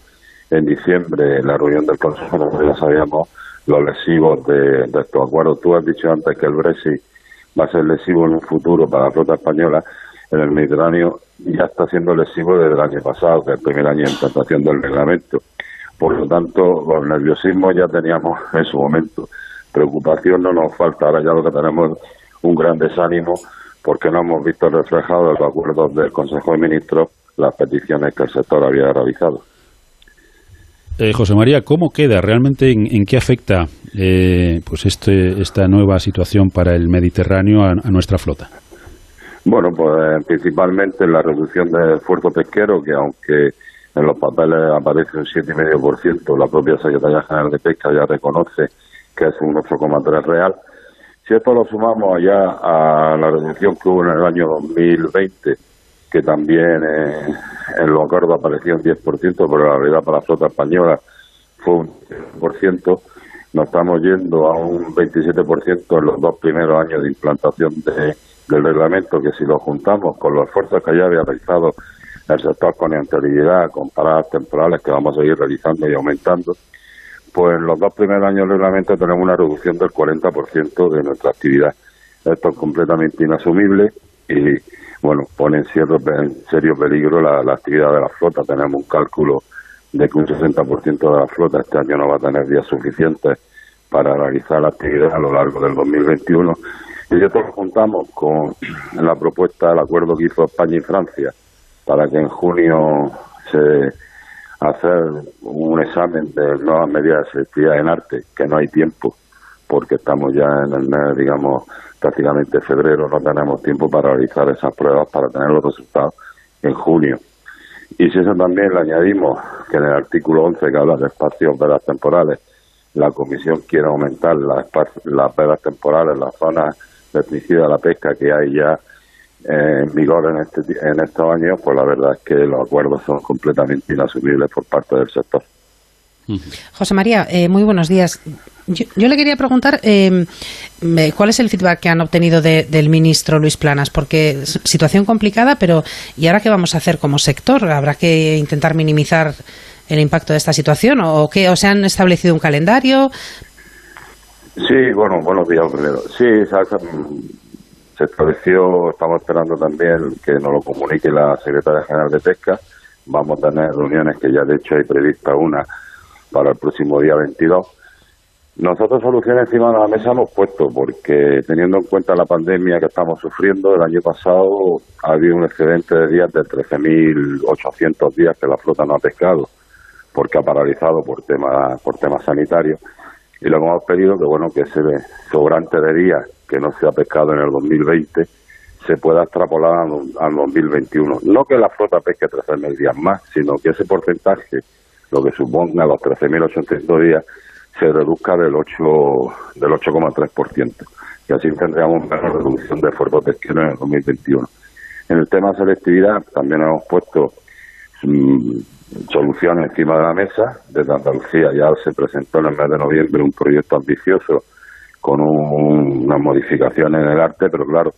en diciembre en la reunión del Consejo, ya sabíamos los lesivos de, estos acuerdos. Tú has dicho antes que el Brexit va a ser lesivo en un futuro para la flota española en el Mediterráneo, ya está siendo lesivo desde el año pasado, que es el primer año de implantación del reglamento. Por lo tanto, los nerviosismos ya teníamos *laughs* en su momento. Preocupación no nos falta, ahora ya lo que tenemos un gran desánimo porque no hemos visto reflejado en los acuerdos del Consejo de Ministros las peticiones que el sector había realizado. Eh, José María, ¿cómo queda realmente en, qué afecta eh, pues este, esta nueva situación para el Mediterráneo a, nuestra flota? Bueno, pues principalmente en la reducción del esfuerzo pesquero, que aunque en los papeles aparece un 7,5%, la propia Secretaría General de Pesca ya reconoce que es un 8,3 real. Si esto lo sumamos ya a la reducción que hubo en el año 2020, que también eh, en los acuerdos aparecía un 10%, pero la realidad para la flota española fue un 10%. Nos estamos yendo a un 27% en los dos primeros años de implantación del reglamento, que si lo juntamos con los esfuerzos que ya había realizado el sector con anterioridad, con paradas temporales que vamos a seguir realizando y aumentando, pues en los dos primeros años del reglamento tenemos una reducción del 40% de nuestra actividad. Esto es completamente inasumible y bueno, pone en serio, en serio peligro la, actividad de la flota. Tenemos un cálculo de que un 60% de la flota este año no va a tener días suficientes para realizar la actividad a lo largo del 2021. Y esto lo juntamos con la propuesta del acuerdo que hizo España y Francia para que en junio se hacer un examen de nuevas medidas de selectividad en arte, que no hay tiempo, porque estamos ya en el mes, digamos, prácticamente febrero, no tenemos tiempo para realizar esas pruebas, para tener los resultados en junio. Y si eso también le añadimos que en el artículo 11 que habla de espacios vedas temporales, la Comisión quiere aumentar las, las vedas temporales las zonas restringidas de la pesca que hay ya en vigor en, este, en estos años, pues la verdad es que los acuerdos son completamente inasumibles por parte del sector. José María, eh, muy buenos días. Yo, le quería preguntar eh, cuál es el feedback que han obtenido del ministro Luis Planas, porque situación complicada, pero ¿y ahora qué vamos a hacer como sector? ¿Habrá que intentar minimizar el impacto de esta situación o qué? ¿O se han establecido un calendario? Sí, bueno, buenos días primero. Sí, se estableció, estamos esperando también que nos lo comunique la Secretaria General de Pesca. Vamos a tener reuniones que ya de hecho hay prevista una para el próximo día 22. Nosotros soluciones encima de la mesa hemos puesto, porque teniendo en cuenta la pandemia que estamos sufriendo, el año pasado ha habido un excedente de días de 13.800 días que la flota no ha pescado, porque ha paralizado por temas por temas sanitarios. Y lo que hemos pedido que bueno que ese sobrante de días que no se ha pescado en el 2020 se pueda extrapolar al, al 2021. No que la flota pesque 13.000 días más, sino que ese porcentaje lo que suponga los 13.800 días, se reduzca del 8 del 8,3%. Y así tendríamos una reducción de esfuerzo pesquero en el 2021. En el tema de selectividad también hemos puesto mm, soluciones encima de la mesa. Desde Andalucía ya se presentó en el mes de noviembre un proyecto ambicioso con unas modificaciones en el arte, pero claro,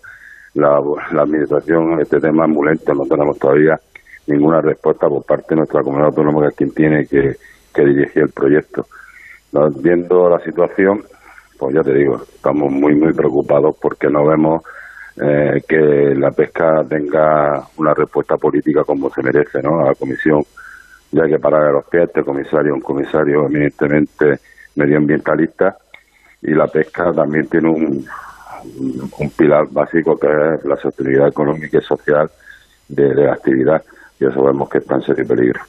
la, la administración este tema es muy lenta, no tenemos todavía ninguna respuesta por parte de nuestra comunidad autónoma, que es quien tiene que, dirigir el proyecto. Viendo la situación, pues ya te digo, estamos muy, muy preocupados porque no vemos eh, que la pesca tenga una respuesta política como se merece, ¿no? A la comisión, ya que para los pies este comisario, un comisario eminentemente medioambientalista, y la pesca también tiene un, pilar básico que es la sostenibilidad económica y social de la actividad y eso vemos que está en serio peligro.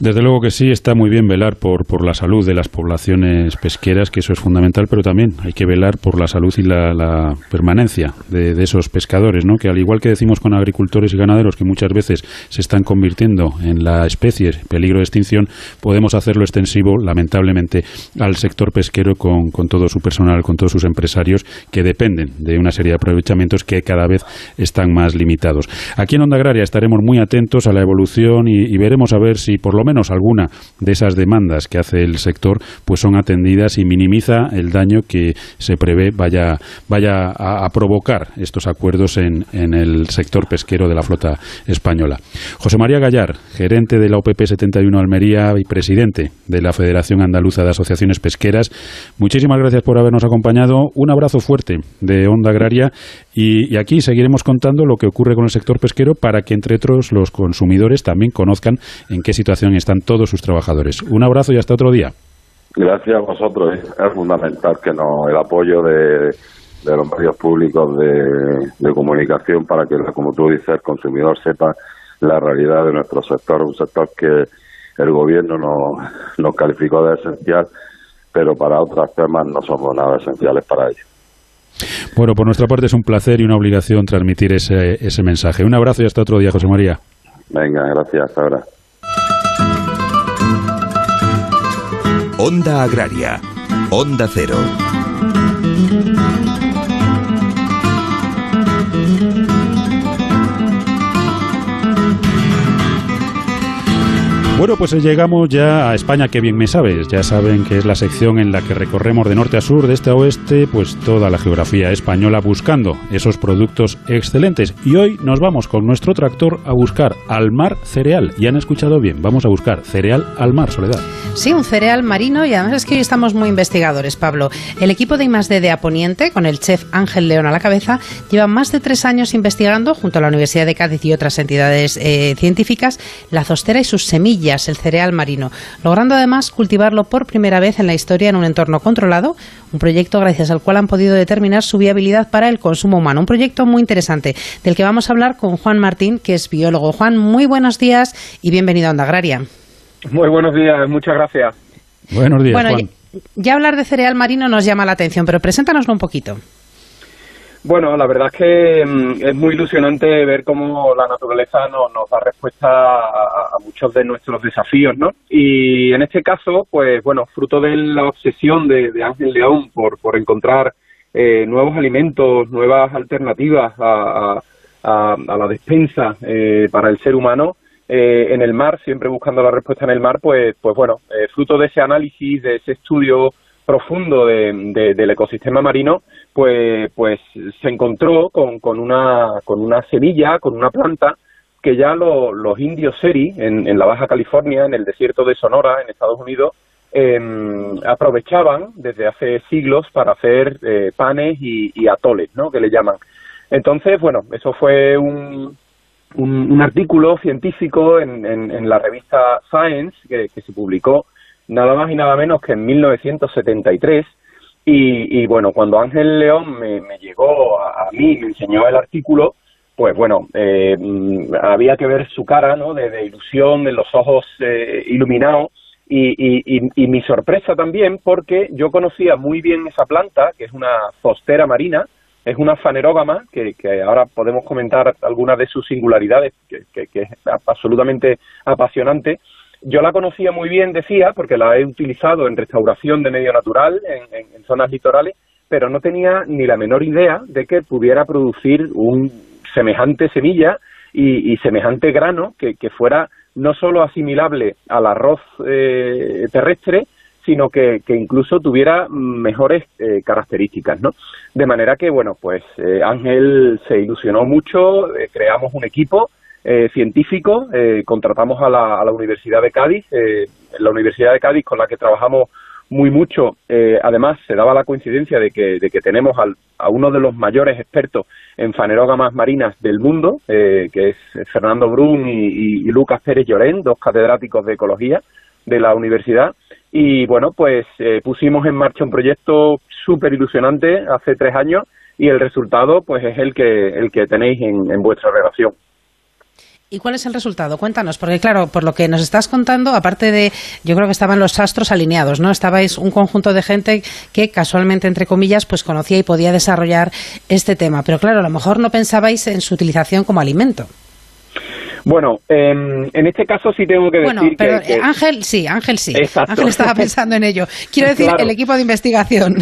Desde luego que sí, está muy bien velar por, por la salud de las poblaciones pesqueras, que eso es fundamental, pero también hay que velar por la salud y la, permanencia de, esos pescadores, ¿no? que al igual que decimos con agricultores y ganaderos, que muchas veces se están convirtiendo en la especie peligro de extinción, podemos hacerlo extensivo, lamentablemente, al sector pesquero con, con todo su personal, con todos sus empresarios, que dependen de una serie de aprovechamientos que cada vez están más limitados. Aquí en Onda Agraria estaremos muy atentos a la evolución y, y veremos a ver si por lo menos menos alguna de esas demandas que hace el sector pues son atendidas y minimiza el daño que se prevé vaya, vaya a, provocar estos acuerdos en, en, el sector pesquero de la flota española. José María Gallar, gerente de la OPP 71 Almería y presidente de la Federación Andaluza de Asociaciones Pesqueras, muchísimas gracias por habernos acompañado. Un abrazo fuerte de Onda Agraria y, aquí seguiremos contando lo que ocurre con el sector pesquero para que entre otros los consumidores también conozcan en qué situación están todos sus trabajadores. Un abrazo y hasta otro día. Gracias a vosotros. Es fundamental que no, el apoyo de, los medios públicos de, comunicación para que, como tú dices, el consumidor sepa la realidad de nuestro sector, un sector que el gobierno nos, nos calificó de esencial, pero para otros temas no somos nada esenciales para ellos. Bueno, por nuestra parte es un placer y una obligación transmitir ese, ese mensaje. Un abrazo y hasta otro día, José María. Venga, gracias. Hasta ahora. Onda Agraria. Onda Cero. Bueno, pues llegamos ya a España, que bien me sabes. Ya saben que es la sección en la que recorremos de norte a sur, de este a oeste, pues toda la geografía española buscando esos productos excelentes. Y hoy nos vamos con nuestro tractor a buscar al mar cereal. Y han escuchado bien, vamos a buscar cereal al mar, Soledad. Sí, un cereal marino y además es que hoy estamos muy investigadores, Pablo. El equipo de I+D de Aponiente, con el chef Ángel León a la cabeza, lleva más de tres años investigando, junto a la Universidad de Cádiz y otras entidades eh, científicas, la zostera y sus semillas el cereal marino, logrando además cultivarlo por primera vez en la historia en un entorno controlado, un proyecto gracias al cual han podido determinar su viabilidad para el consumo humano. Un proyecto muy interesante del que vamos a hablar con Juan Martín, que es biólogo. Juan, muy buenos días y bienvenido a Onda Agraria. Muy buenos días, muchas gracias. Buenos días, Juan. ya hablar de cereal marino nos llama la atención, pero preséntanoslo un poquito. Bueno, la verdad es que mm, es muy ilusionante ver cómo la naturaleza nos da respuesta a, muchos de nuestros desafíos, ¿no? Y en este caso, pues bueno, fruto de la obsesión de, Ángel León por, por encontrar eh, nuevos alimentos, nuevas alternativas a, la despensa eh, para el ser humano, eh, en el mar, siempre buscando la respuesta en el mar, pues, pues bueno, fruto de ese análisis, de ese estudio profundo del ecosistema marino, pues, pues se encontró con, con, una, con una semilla, con una planta que ya los indios seri en, en, la Baja California, en el desierto de Sonora, en Estados Unidos, em, aprovechaban desde hace siglos para hacer eh, panes y, atoles, ¿no? Que le llaman. Entonces, bueno, eso fue un, un, artículo científico en, en, la revista Science que se publicó nada más y nada menos que en 1973 y, bueno, cuando Ángel León me, llegó a, mí, me enseñó el artículo, pues bueno, eh, mm, había que ver su cara, ¿no? De, ilusión, de los ojos eh, iluminados. Y, y, mi sorpresa también, porque yo conocía muy bien esa planta, que es una zostera marina, es una fanerógama, que, que ahora podemos comentar algunas de sus singularidades, que, que es absolutamente apasionante, yo la conocía muy bien, decía, porque la he utilizado en restauración de medio natural, en, zonas litorales, pero no tenía ni la menor idea de que pudiera producir un semejante semilla y, semejante grano que, fuera no solo asimilable al arroz eh, terrestre, sino que, incluso tuviera mejores eh, características, ¿no? De manera que, bueno, pues eh, Ángel se ilusionó mucho, creamos un equipo científico, contratamos a la, a la, Universidad de Cádiz, la Universidad de Cádiz con la que trabajamos muy mucho. Eh, además, se daba la coincidencia de que, de que tenemos a uno de los mayores expertos en fanerógamas marinas del mundo, eh, que es Fernando Brun y, Lucas Pérez Llorén, dos catedráticos de ecología de la universidad. Y bueno, pues eh, pusimos en marcha un proyecto súper ilusionante hace tres años y el resultado pues es el que, el que tenéis en vuestra relación. ¿Y cuál es el resultado? Cuéntanos, porque claro, por lo que nos estás contando, aparte de, yo creo que estaban los astros alineados, ¿no? Estabais un conjunto de gente que casualmente, entre comillas, pues conocía y podía desarrollar este tema. Pero claro, a lo mejor no pensabais en su utilización como alimento. Bueno, em, en este caso sí tengo que decir bueno, pero Ángel sí, Ángel sí. Ángel estaba pensando en ello. Quiero decir, el equipo de investigación.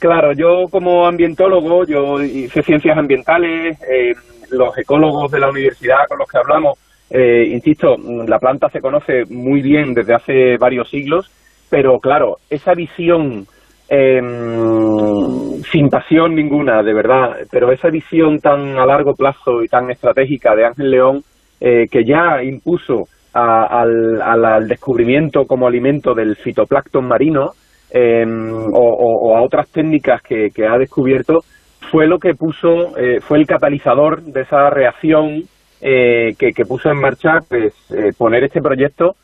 Claro, yo como ambientólogo, yo hice ciencias ambientales, eh, los ecólogos de la universidad con los que hablamos, eh, insisto, la planta se conoce muy bien desde hace varios siglos, pero claro, esa visión em, sin pasión ninguna, de verdad, pero esa visión tan a largo plazo y tan estratégica de Ángel León, eh, que ya impuso al, descubrimiento como alimento del fitoplancton marino em, o, a otras técnicas que ha descubierto, fue lo que puso, eh, fue el catalizador de esa reacción eh, que, puso en marcha pues, eh, poner este proyecto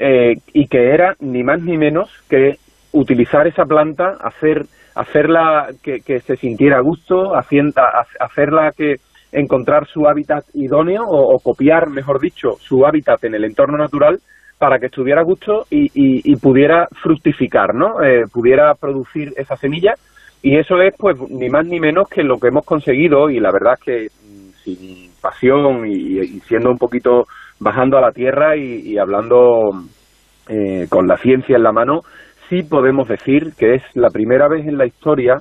y que era ni más ni menos que utilizar esa planta, hacer hacerla que, se sintiera a gusto, hacerla que encontrar su hábitat idóneo o, copiar, mejor dicho, su hábitat en el entorno natural para que estuviera a gusto y, y pudiera fructificar, ¿no? pudiera producir esa semilla y eso es, pues, ni más ni menos que lo que hemos conseguido, y la verdad es que mm, sin pasión y, siendo un poquito bajando a la tierra y, hablando eh, con la ciencia en la mano, sí podemos decir que es la primera vez en la historia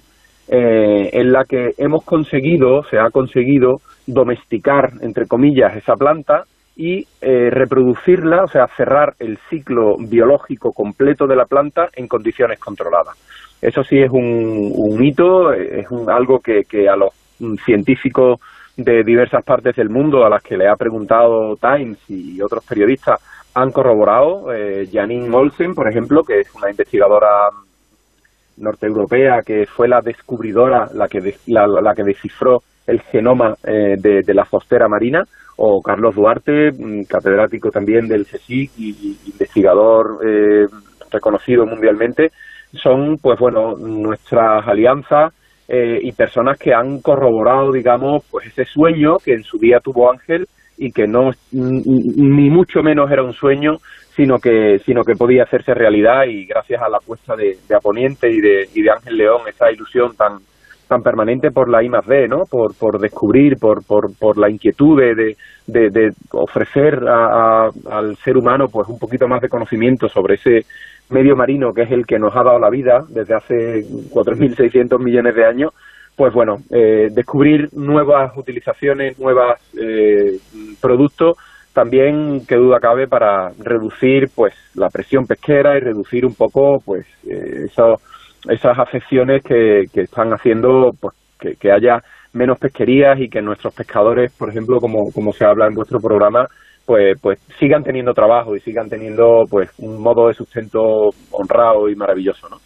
eh, en la que hemos conseguido, se ha conseguido domesticar, entre comillas, esa planta y eh, reproducirla, o sea, cerrar el ciclo biológico completo de la planta en condiciones controladas. Eso sí es un, hito, es un, algo que, que a los científicos de diversas partes del mundo a las que le ha preguntado Times y otros periodistas han corroborado. Eh, Janine Olsen, por ejemplo, que es una investigadora norteeuropea que fue la descubridora, la que, la, que descifró el genoma eh, de, la fostera marina, o Carlos Duarte, mm, catedrático también del CSIC y, investigador eh, reconocido mundialmente, son, pues bueno, nuestras alianzas eh, y personas que han corroborado, digamos, pues ese sueño que en su día tuvo Ángel y que no ni mucho menos era un sueño, sino que sino que podía hacerse realidad y gracias a la apuesta de, de Aponiente y de, y de Ángel León, esa ilusión tan tan permanente por la I más D, ¿no? Por, por descubrir, por, por, por la inquietud de, de, ofrecer al ser humano pues un poquito más de conocimiento sobre ese medio marino que es el que nos ha dado la vida desde hace 4.600 millones de años, pues bueno, eh, descubrir nuevas utilizaciones, nuevos eh, productos, también que duda cabe para reducir pues la presión pesquera y reducir un poco pues eh, esas afecciones que, que están haciendo pues que, que haya menos pesquerías y que nuestros pescadores, por ejemplo, como, como se habla en vuestro programa, pues, pues sigan teniendo trabajo y sigan teniendo pues un modo de sustento honrado y maravilloso, ¿no?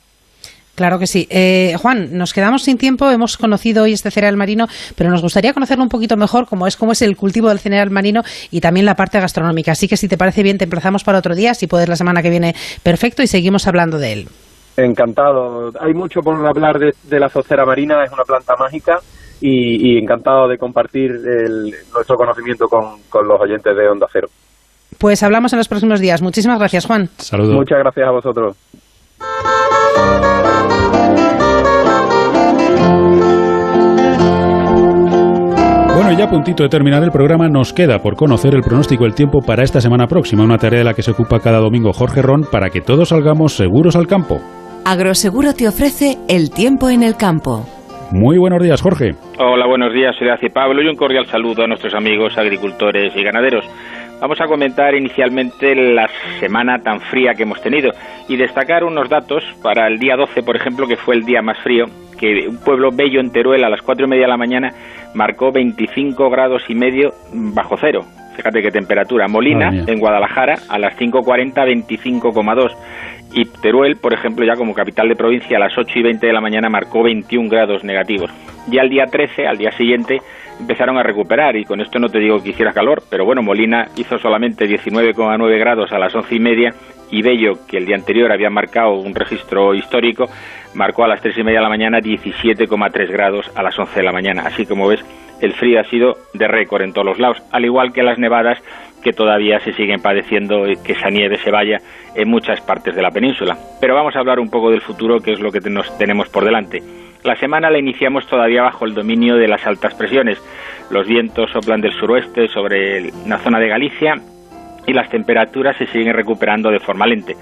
Claro que sí. Eh, Juan, nos quedamos sin tiempo. Hemos conocido hoy este cereal marino, pero nos gustaría conocerlo un poquito mejor, cómo es, cómo es el cultivo del cereal marino y también la parte gastronómica. Así que si te parece bien, te emplazamos para otro día, si puedes la semana que viene, perfecto, y seguimos hablando de él. Encantado. Hay mucho por hablar de, de la zocera marina, es una planta mágica y, encantado de compartir nuestro conocimiento con, los oyentes de Onda Cero. Pues hablamos en los próximos días. Muchísimas gracias, Juan. Saludos. Muchas gracias a vosotros. Bueno, ya a puntito de terminar el programa, nos queda por conocer el pronóstico del tiempo para esta semana próxima, una tarea de la que se ocupa cada domingo Jorge Ron para que todos salgamos seguros al campo. Agroseguro te ofrece el tiempo en el campo. Muy buenos días, Jorge. Hola, buenos días, soy y Pablo y un cordial saludo a nuestros amigos agricultores y ganaderos. Vamos a comentar inicialmente la semana tan fría que hemos tenido y destacar unos datos para el día 12, por ejemplo, que fue el día más frío, que un pueblo bello en Teruel a las cuatro y media de la mañana marcó 25 grados y medio bajo cero. Fíjate qué temperatura. Molina, en Guadalajara, a las 5.40, 25,2. Y Teruel, por ejemplo, ya como capital de provincia, a las 8 y 20 de la mañana marcó 21 grados negativos. Y al día 13, al día siguiente, empezaron a recuperar y con esto no te digo que hiciera calor, pero bueno, Molina hizo solamente 19,9 grados a las once y media y Bello, que el día anterior había marcado un registro histórico, marcó a las tres y media de la mañana 17,3 grados a las 11 de la mañana. Así como ves, el frío ha sido de récord en todos los lados, al igual que las nevadas que todavía se siguen padeciendo y que esa nieve se vaya en muchas partes de la península. Pero vamos a hablar un poco del futuro, que es lo que nos tenemos por delante. La semana la iniciamos todavía bajo el dominio de las altas presiones. Los vientos soplan del suroeste sobre la zona de Galicia y las temperaturas se siguen recuperando de forma lente.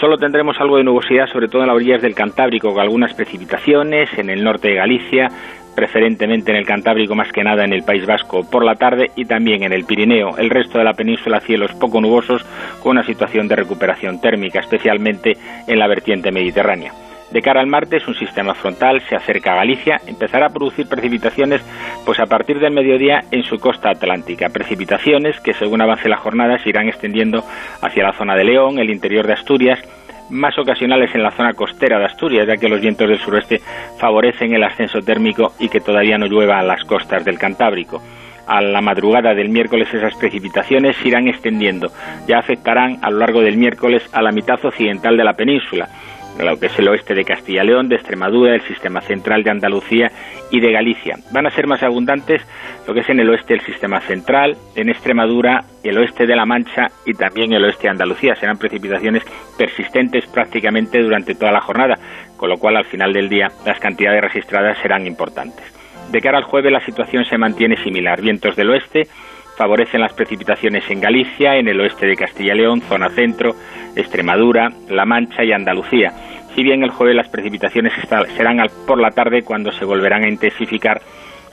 Solo tendremos algo de nubosidad, sobre todo en las orillas del Cantábrico, con algunas precipitaciones en el norte de Galicia, preferentemente en el Cantábrico más que nada en el País Vasco por la tarde y también en el Pirineo. El resto de la península cielos poco nubosos con una situación de recuperación térmica, especialmente en la vertiente mediterránea. De cara al martes, un sistema frontal se acerca a Galicia, empezará a producir precipitaciones pues a partir del mediodía en su costa atlántica. Precipitaciones que según avance la jornada se irán extendiendo hacia la zona de León, el interior de Asturias, más ocasionales en la zona costera de Asturias, ya que los vientos del suroeste favorecen el ascenso térmico y que todavía no llueva en las costas del Cantábrico. A la madrugada del miércoles esas precipitaciones se irán extendiendo. Ya afectarán a lo largo del miércoles a la mitad occidental de la península lo que es el oeste de Castilla y León, de Extremadura, el sistema central de Andalucía y de Galicia. Van a ser más abundantes lo que es en el oeste del sistema central, en Extremadura, el oeste de La Mancha y también el oeste de Andalucía. Serán precipitaciones persistentes prácticamente durante toda la jornada, con lo cual al final del día las cantidades registradas serán importantes. De cara al jueves la situación se mantiene similar. Vientos del oeste favorecen las precipitaciones en Galicia, en el oeste de Castilla y León, zona centro, Extremadura, La Mancha y Andalucía. Si bien el jueves las precipitaciones serán por la tarde cuando se volverán a intensificar,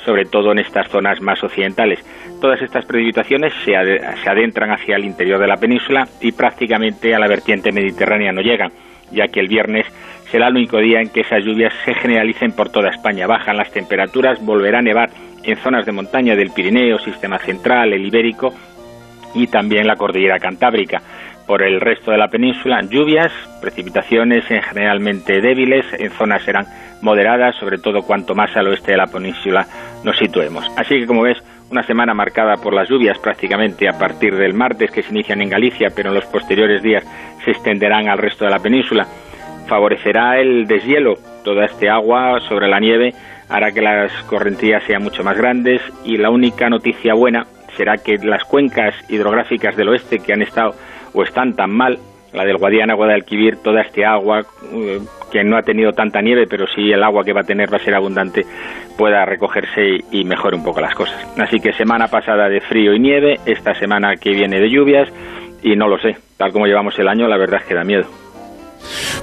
sobre todo en estas zonas más occidentales. Todas estas precipitaciones se, adentran hacia el interior de la península y prácticamente a la vertiente mediterránea no llegan, ya que el viernes será el único día en que esas lluvias se generalicen por toda España. Bajan las temperaturas, volverá a nevar en zonas de montaña del Pirineo, Sistema Central, el Ibérico y también la cordillera Cantábrica. Por el resto de la península, lluvias, precipitaciones en generalmente débiles, en zonas serán moderadas, sobre todo cuanto más al oeste de la península nos situemos. Así que, como ves, una semana marcada por las lluvias prácticamente a partir del martes que se inician en Galicia, pero en los posteriores días se extenderán al resto de la península. Favorecerá el deshielo, toda este agua sobre la nieve hará que las correntías sean mucho más grandes y la única noticia buena será que las cuencas hidrográficas del oeste que han estado o están tan mal, la del Guadiana, Guadalquivir, toda este agua eh, que no ha tenido tanta nieve, pero sí el agua que va a tener va a ser abundante, pueda recogerse y, mejore un poco las cosas. Así que semana pasada de frío y nieve, esta semana que viene de lluvias y no lo sé, tal como llevamos el año, la verdad es que da miedo.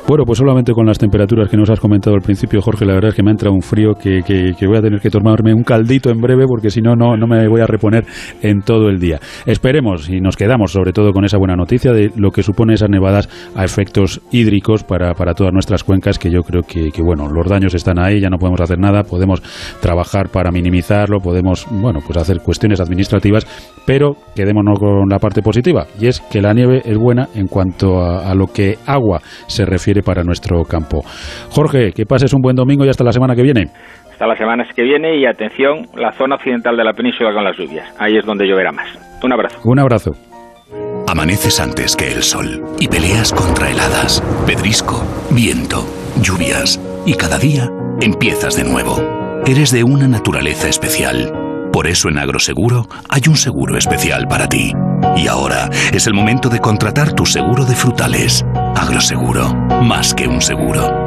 Bueno, pues solamente con las temperaturas que nos has comentado al principio, Jorge, la verdad es que me ha entrado un frío que, que, voy a tener que tomarme un caldito en breve porque si no, no, no me voy a reponer en todo el día. Esperemos y nos quedamos sobre todo con esa buena noticia de lo que supone esas nevadas a efectos hídricos para, para todas nuestras cuencas, que yo creo que, que, bueno, los daños están ahí, ya no podemos hacer nada, podemos trabajar para minimizarlo, podemos, bueno, pues hacer cuestiones administrativas, pero quedémonos con la parte positiva y es que la nieve es buena en cuanto a, a lo que agua se refiere para nuestro campo. Jorge, que pases un buen domingo y hasta la semana que viene. Hasta la semana que viene y atención, la zona occidental de la península con las lluvias. Ahí es donde lloverá más. Un abrazo. Un abrazo. Amaneces antes que el sol y peleas contra heladas, pedrisco, viento, lluvias y cada día empiezas de nuevo. Eres de una naturaleza especial. Por eso en Agroseguro hay un seguro especial para ti. Y ahora es el momento de contratar tu seguro de frutales. Agroseguro, más que un seguro.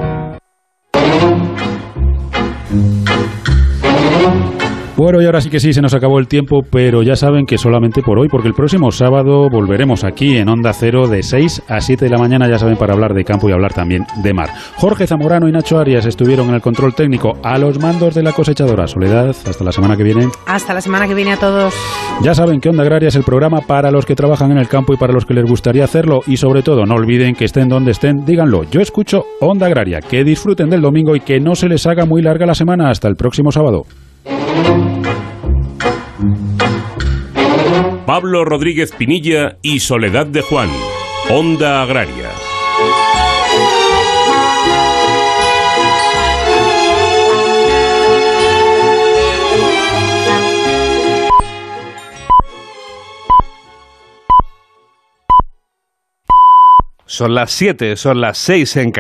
Bueno, y ahora sí que sí, se nos acabó el tiempo, pero ya saben que solamente por hoy, porque el próximo sábado volveremos aquí en Onda Cero de 6 a 7 de la mañana, ya saben, para hablar de campo y hablar también de mar. Jorge Zamorano y Nacho Arias estuvieron en el control técnico a los mandos de la cosechadora. Soledad, hasta la semana que viene. Hasta la semana que viene a todos. Ya saben que Onda Agraria es el programa para los que trabajan en el campo y para los que les gustaría hacerlo. Y sobre todo, no olviden que estén donde estén, díganlo. Yo escucho Onda Agraria. Que disfruten del domingo y que no se les haga muy larga la semana. Hasta el próximo sábado. Pablo Rodríguez Pinilla y Soledad de Juan. Onda Agraria. Son las 7, son las 6 en